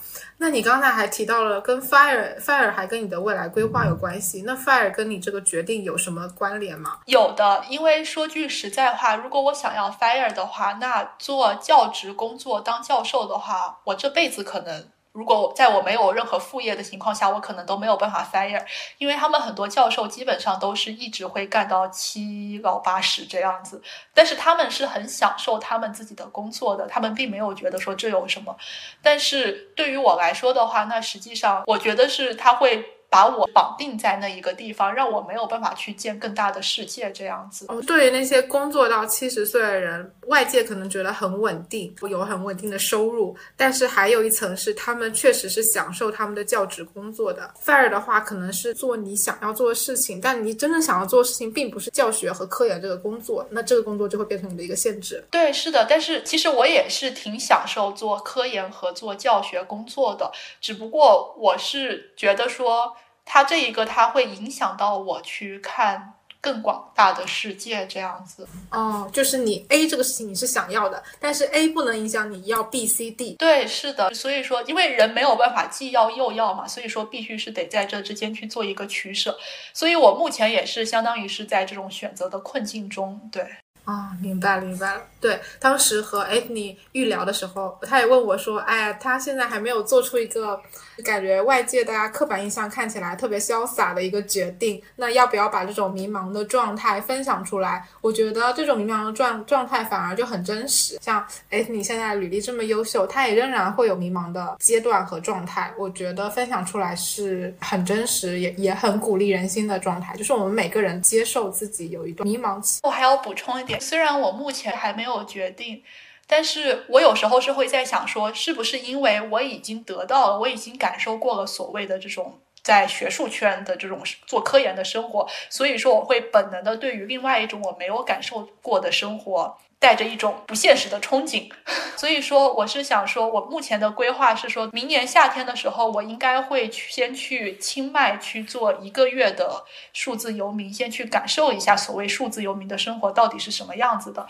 那你刚才还提到了跟 fire fire 还跟你的未来规划有关系，那 fire 跟你这个决定有什么关联吗？有的，因为说句实在话，如果我想要 fire 的话，那做教职工作当教授的话，我这辈子可能。如果在我没有任何副业的情况下，我可能都没有办法 fire，因为他们很多教授基本上都是一直会干到七老八十这样子，但是他们是很享受他们自己的工作的，他们并没有觉得说这有什么。但是对于我来说的话，那实际上我觉得是他会。把我绑定在那一个地方，让我没有办法去见更大的世界，这样子。哦，对于那些工作到七十岁的人，外界可能觉得很稳定，有很稳定的收入，但是还有一层是他们确实是享受他们的教职工作的。Fire 的话，可能是做你想要做的事情，但你真正想要做的事情并不是教学和科研这个工作，那这个工作就会变成你的一个限制。对，是的，但是其实我也是挺享受做科研和做教学工作的，只不过我是觉得说。它这一个，它会影响到我去看更广大的世界，这样子。哦，就是你 A 这个事情你是想要的，但是 A 不能影响你要 B、C、D。对，是的。所以说，因为人没有办法既要又要嘛，所以说必须是得在这之间去做一个取舍。所以我目前也是相当于是在这种选择的困境中，对。啊，明白了，明白了。对，当时和 Anthony 预聊的时候，他也问我说：“哎呀，他现在还没有做出一个感觉外界大家刻板印象看起来特别潇洒的一个决定，那要不要把这种迷茫的状态分享出来？我觉得这种迷茫的状状态反而就很真实。像 Anthony 现在履历这么优秀，他也仍然会有迷茫的阶段和状态。我觉得分享出来是很真实，也也很鼓励人心的状态。就是我们每个人接受自己有一段迷茫期。我还要补充一点。虽然我目前还没有决定，但是我有时候是会在想说，是不是因为我已经得到了，我已经感受过了所谓的这种在学术圈的这种做科研的生活，所以说我会本能的对于另外一种我没有感受过的生活。带着一种不现实的憧憬，所以说我是想说，我目前的规划是说，明年夏天的时候，我应该会去先去清迈去做一个月的数字游民，先去感受一下所谓数字游民的生活到底是什么样子的。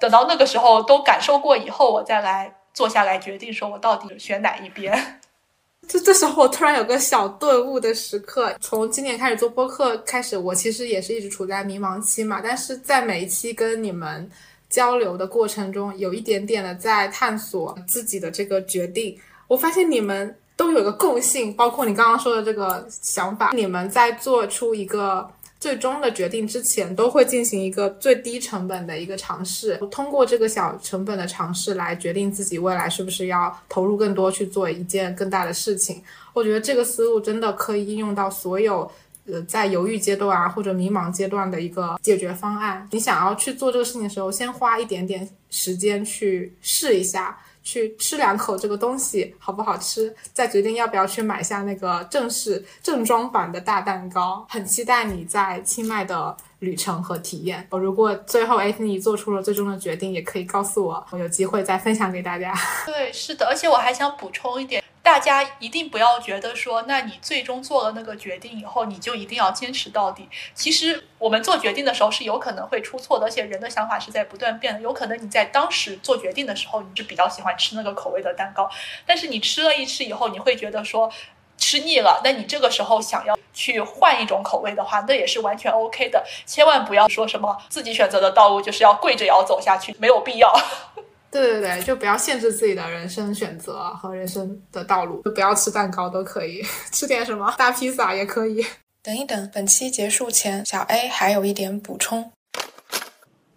等到那个时候都感受过以后，我再来坐下来决定说我到底选哪一边。就这时候，我突然有个小顿悟的时刻。从今年开始做播客开始，我其实也是一直处在迷茫期嘛，但是在每一期跟你们。交流的过程中，有一点点的在探索自己的这个决定。我发现你们都有个共性，包括你刚刚说的这个想法。你们在做出一个最终的决定之前，都会进行一个最低成本的一个尝试，通过这个小成本的尝试来决定自己未来是不是要投入更多去做一件更大的事情。我觉得这个思路真的可以应用到所有。呃，在犹豫阶段啊，或者迷茫阶段的一个解决方案。你想要去做这个事情的时候，先花一点点时间去试一下，去吃两口这个东西好不好吃，再决定要不要去买下那个正式正装版的大蛋糕。很期待你在清迈的旅程和体验。我如果最后哎你做出了最终的决定，也可以告诉我，我有机会再分享给大家。对，是的，而且我还想补充一点。大家一定不要觉得说，那你最终做了那个决定以后，你就一定要坚持到底。其实我们做决定的时候是有可能会出错的，而且人的想法是在不断变的。有可能你在当时做决定的时候，你是比较喜欢吃那个口味的蛋糕，但是你吃了一吃以后，你会觉得说吃腻了。那你这个时候想要去换一种口味的话，那也是完全 OK 的。千万不要说什么自己选择的道路就是要跪着也要走下去，没有必要。对对对，就不要限制自己的人生选择和人生的道路，就不要吃蛋糕都可以，吃点什么大披萨也可以。等一等，本期结束前，小 A 还有一点补充。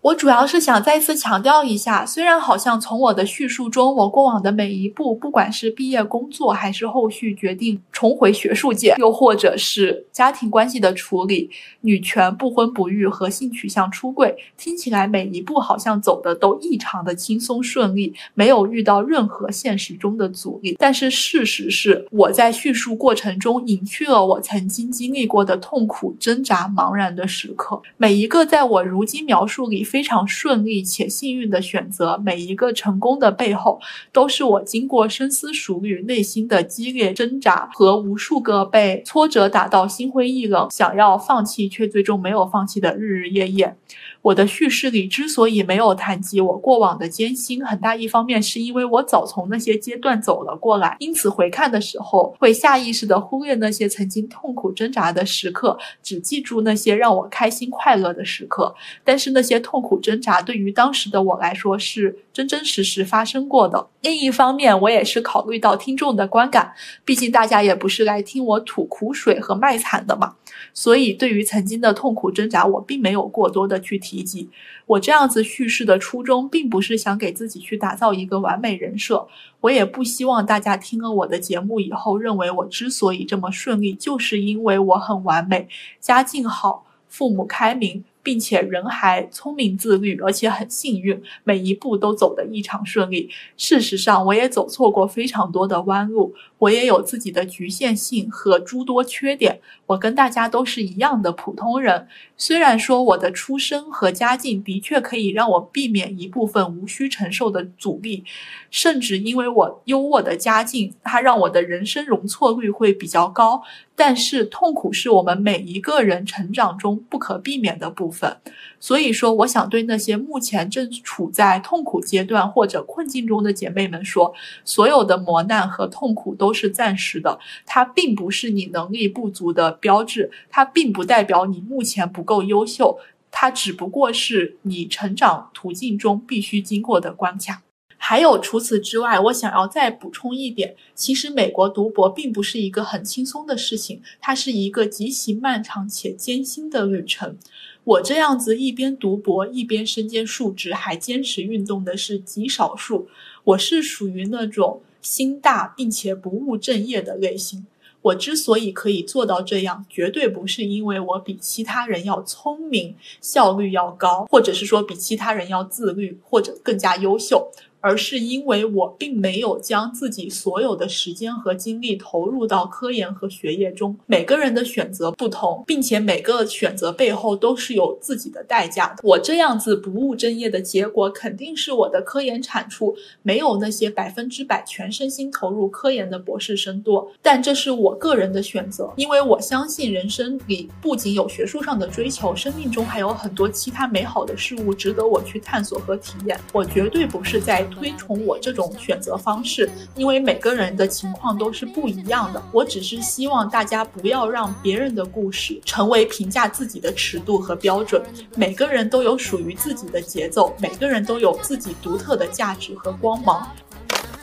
我主要是想再次强调一下，虽然好像从我的叙述中，我过往的每一步，不管是毕业工作，还是后续决定重回学术界，又或者是家庭关系的处理、女权、不婚不育和性取向出柜，听起来每一步好像走的都异常的轻松顺利，没有遇到任何现实中的阻力。但是事实是，我在叙述过程中隐去了我曾经经历过的痛苦、挣扎、茫然的时刻，每一个在我如今描述里。非常顺利且幸运的选择，每一个成功的背后，都是我经过深思熟虑、内心的激烈挣扎和无数个被挫折打到心灰意冷、想要放弃却最终没有放弃的日日夜夜。我的叙事里之所以没有谈及我过往的艰辛，很大一方面是因为我早从那些阶段走了过来，因此回看的时候会下意识地忽略那些曾经痛苦挣扎的时刻，只记住那些让我开心快乐的时刻。但是那些痛苦挣扎对于当时的我来说是真真实实发生过的。另一方面，我也是考虑到听众的观感，毕竟大家也不是来听我吐苦水和卖惨的嘛。所以，对于曾经的痛苦挣扎，我并没有过多的去提及。我这样子叙事的初衷，并不是想给自己去打造一个完美人设，我也不希望大家听了我的节目以后，认为我之所以这么顺利，就是因为我很完美，家境好，父母开明。并且人还聪明自律，而且很幸运，每一步都走得异常顺利。事实上，我也走错过非常多的弯路，我也有自己的局限性和诸多缺点。我跟大家都是一样的普通人。虽然说我的出身和家境的确可以让我避免一部分无需承受的阻力，甚至因为我优渥的家境，它让我的人生容错率会比较高。但是痛苦是我们每一个人成长中不可避免的部分，所以说，我想对那些目前正处在痛苦阶段或者困境中的姐妹们说，所有的磨难和痛苦都都是暂时的，它并不是你能力不足的标志，它并不代表你目前不够优秀，它只不过是你成长途径中必须经过的关卡。还有除此之外，我想要再补充一点，其实美国读博并不是一个很轻松的事情，它是一个极其漫长且艰辛的旅程。我这样子一边读博一边身兼数职还坚持运动的是极少数，我是属于那种心大并且不务正业的类型。我之所以可以做到这样，绝对不是因为我比其他人要聪明、效率要高，或者是说比其他人要自律或者更加优秀。而是因为我并没有将自己所有的时间和精力投入到科研和学业中。每个人的选择不同，并且每个选择背后都是有自己的代价的。我这样子不务正业的结果，肯定是我的科研产出没有那些百分之百全身心投入科研的博士生多。但这是我个人的选择，因为我相信人生里不仅有学术上的追求，生命中还有很多其他美好的事物值得我去探索和体验。我绝对不是在。推崇我这种选择方式，因为每个人的情况都是不一样的。我只是希望大家不要让别人的故事成为评价自己的尺度和标准。每个人都有属于自己的节奏，每个人都有自己独特的价值和光芒。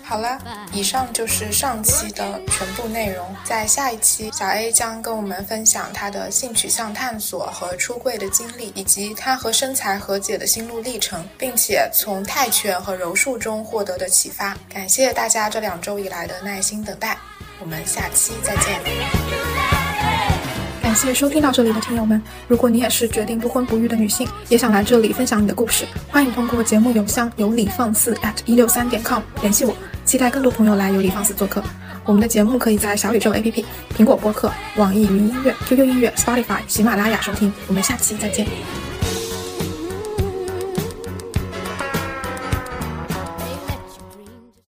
好了，以上就是上期的全部内容。在下一期，小 A 将跟我们分享他的性取向探索和出柜的经历，以及他和身材和解的心路历程，并且从泰拳和柔术中获得的启发。感谢大家这两周以来的耐心等待，我们下期再见。感谢收听到这里的听友们。如果你也是决定不婚不育的女性，也想来这里分享你的故事，欢迎通过节目邮箱有理放肆 at 一六三点 com 联系我。期待更多朋友来有理放肆做客。我们的节目可以在小宇宙 APP、苹果播客、网易云音乐、QQ 音乐、Spotify、喜马拉雅收听。我们下期再见。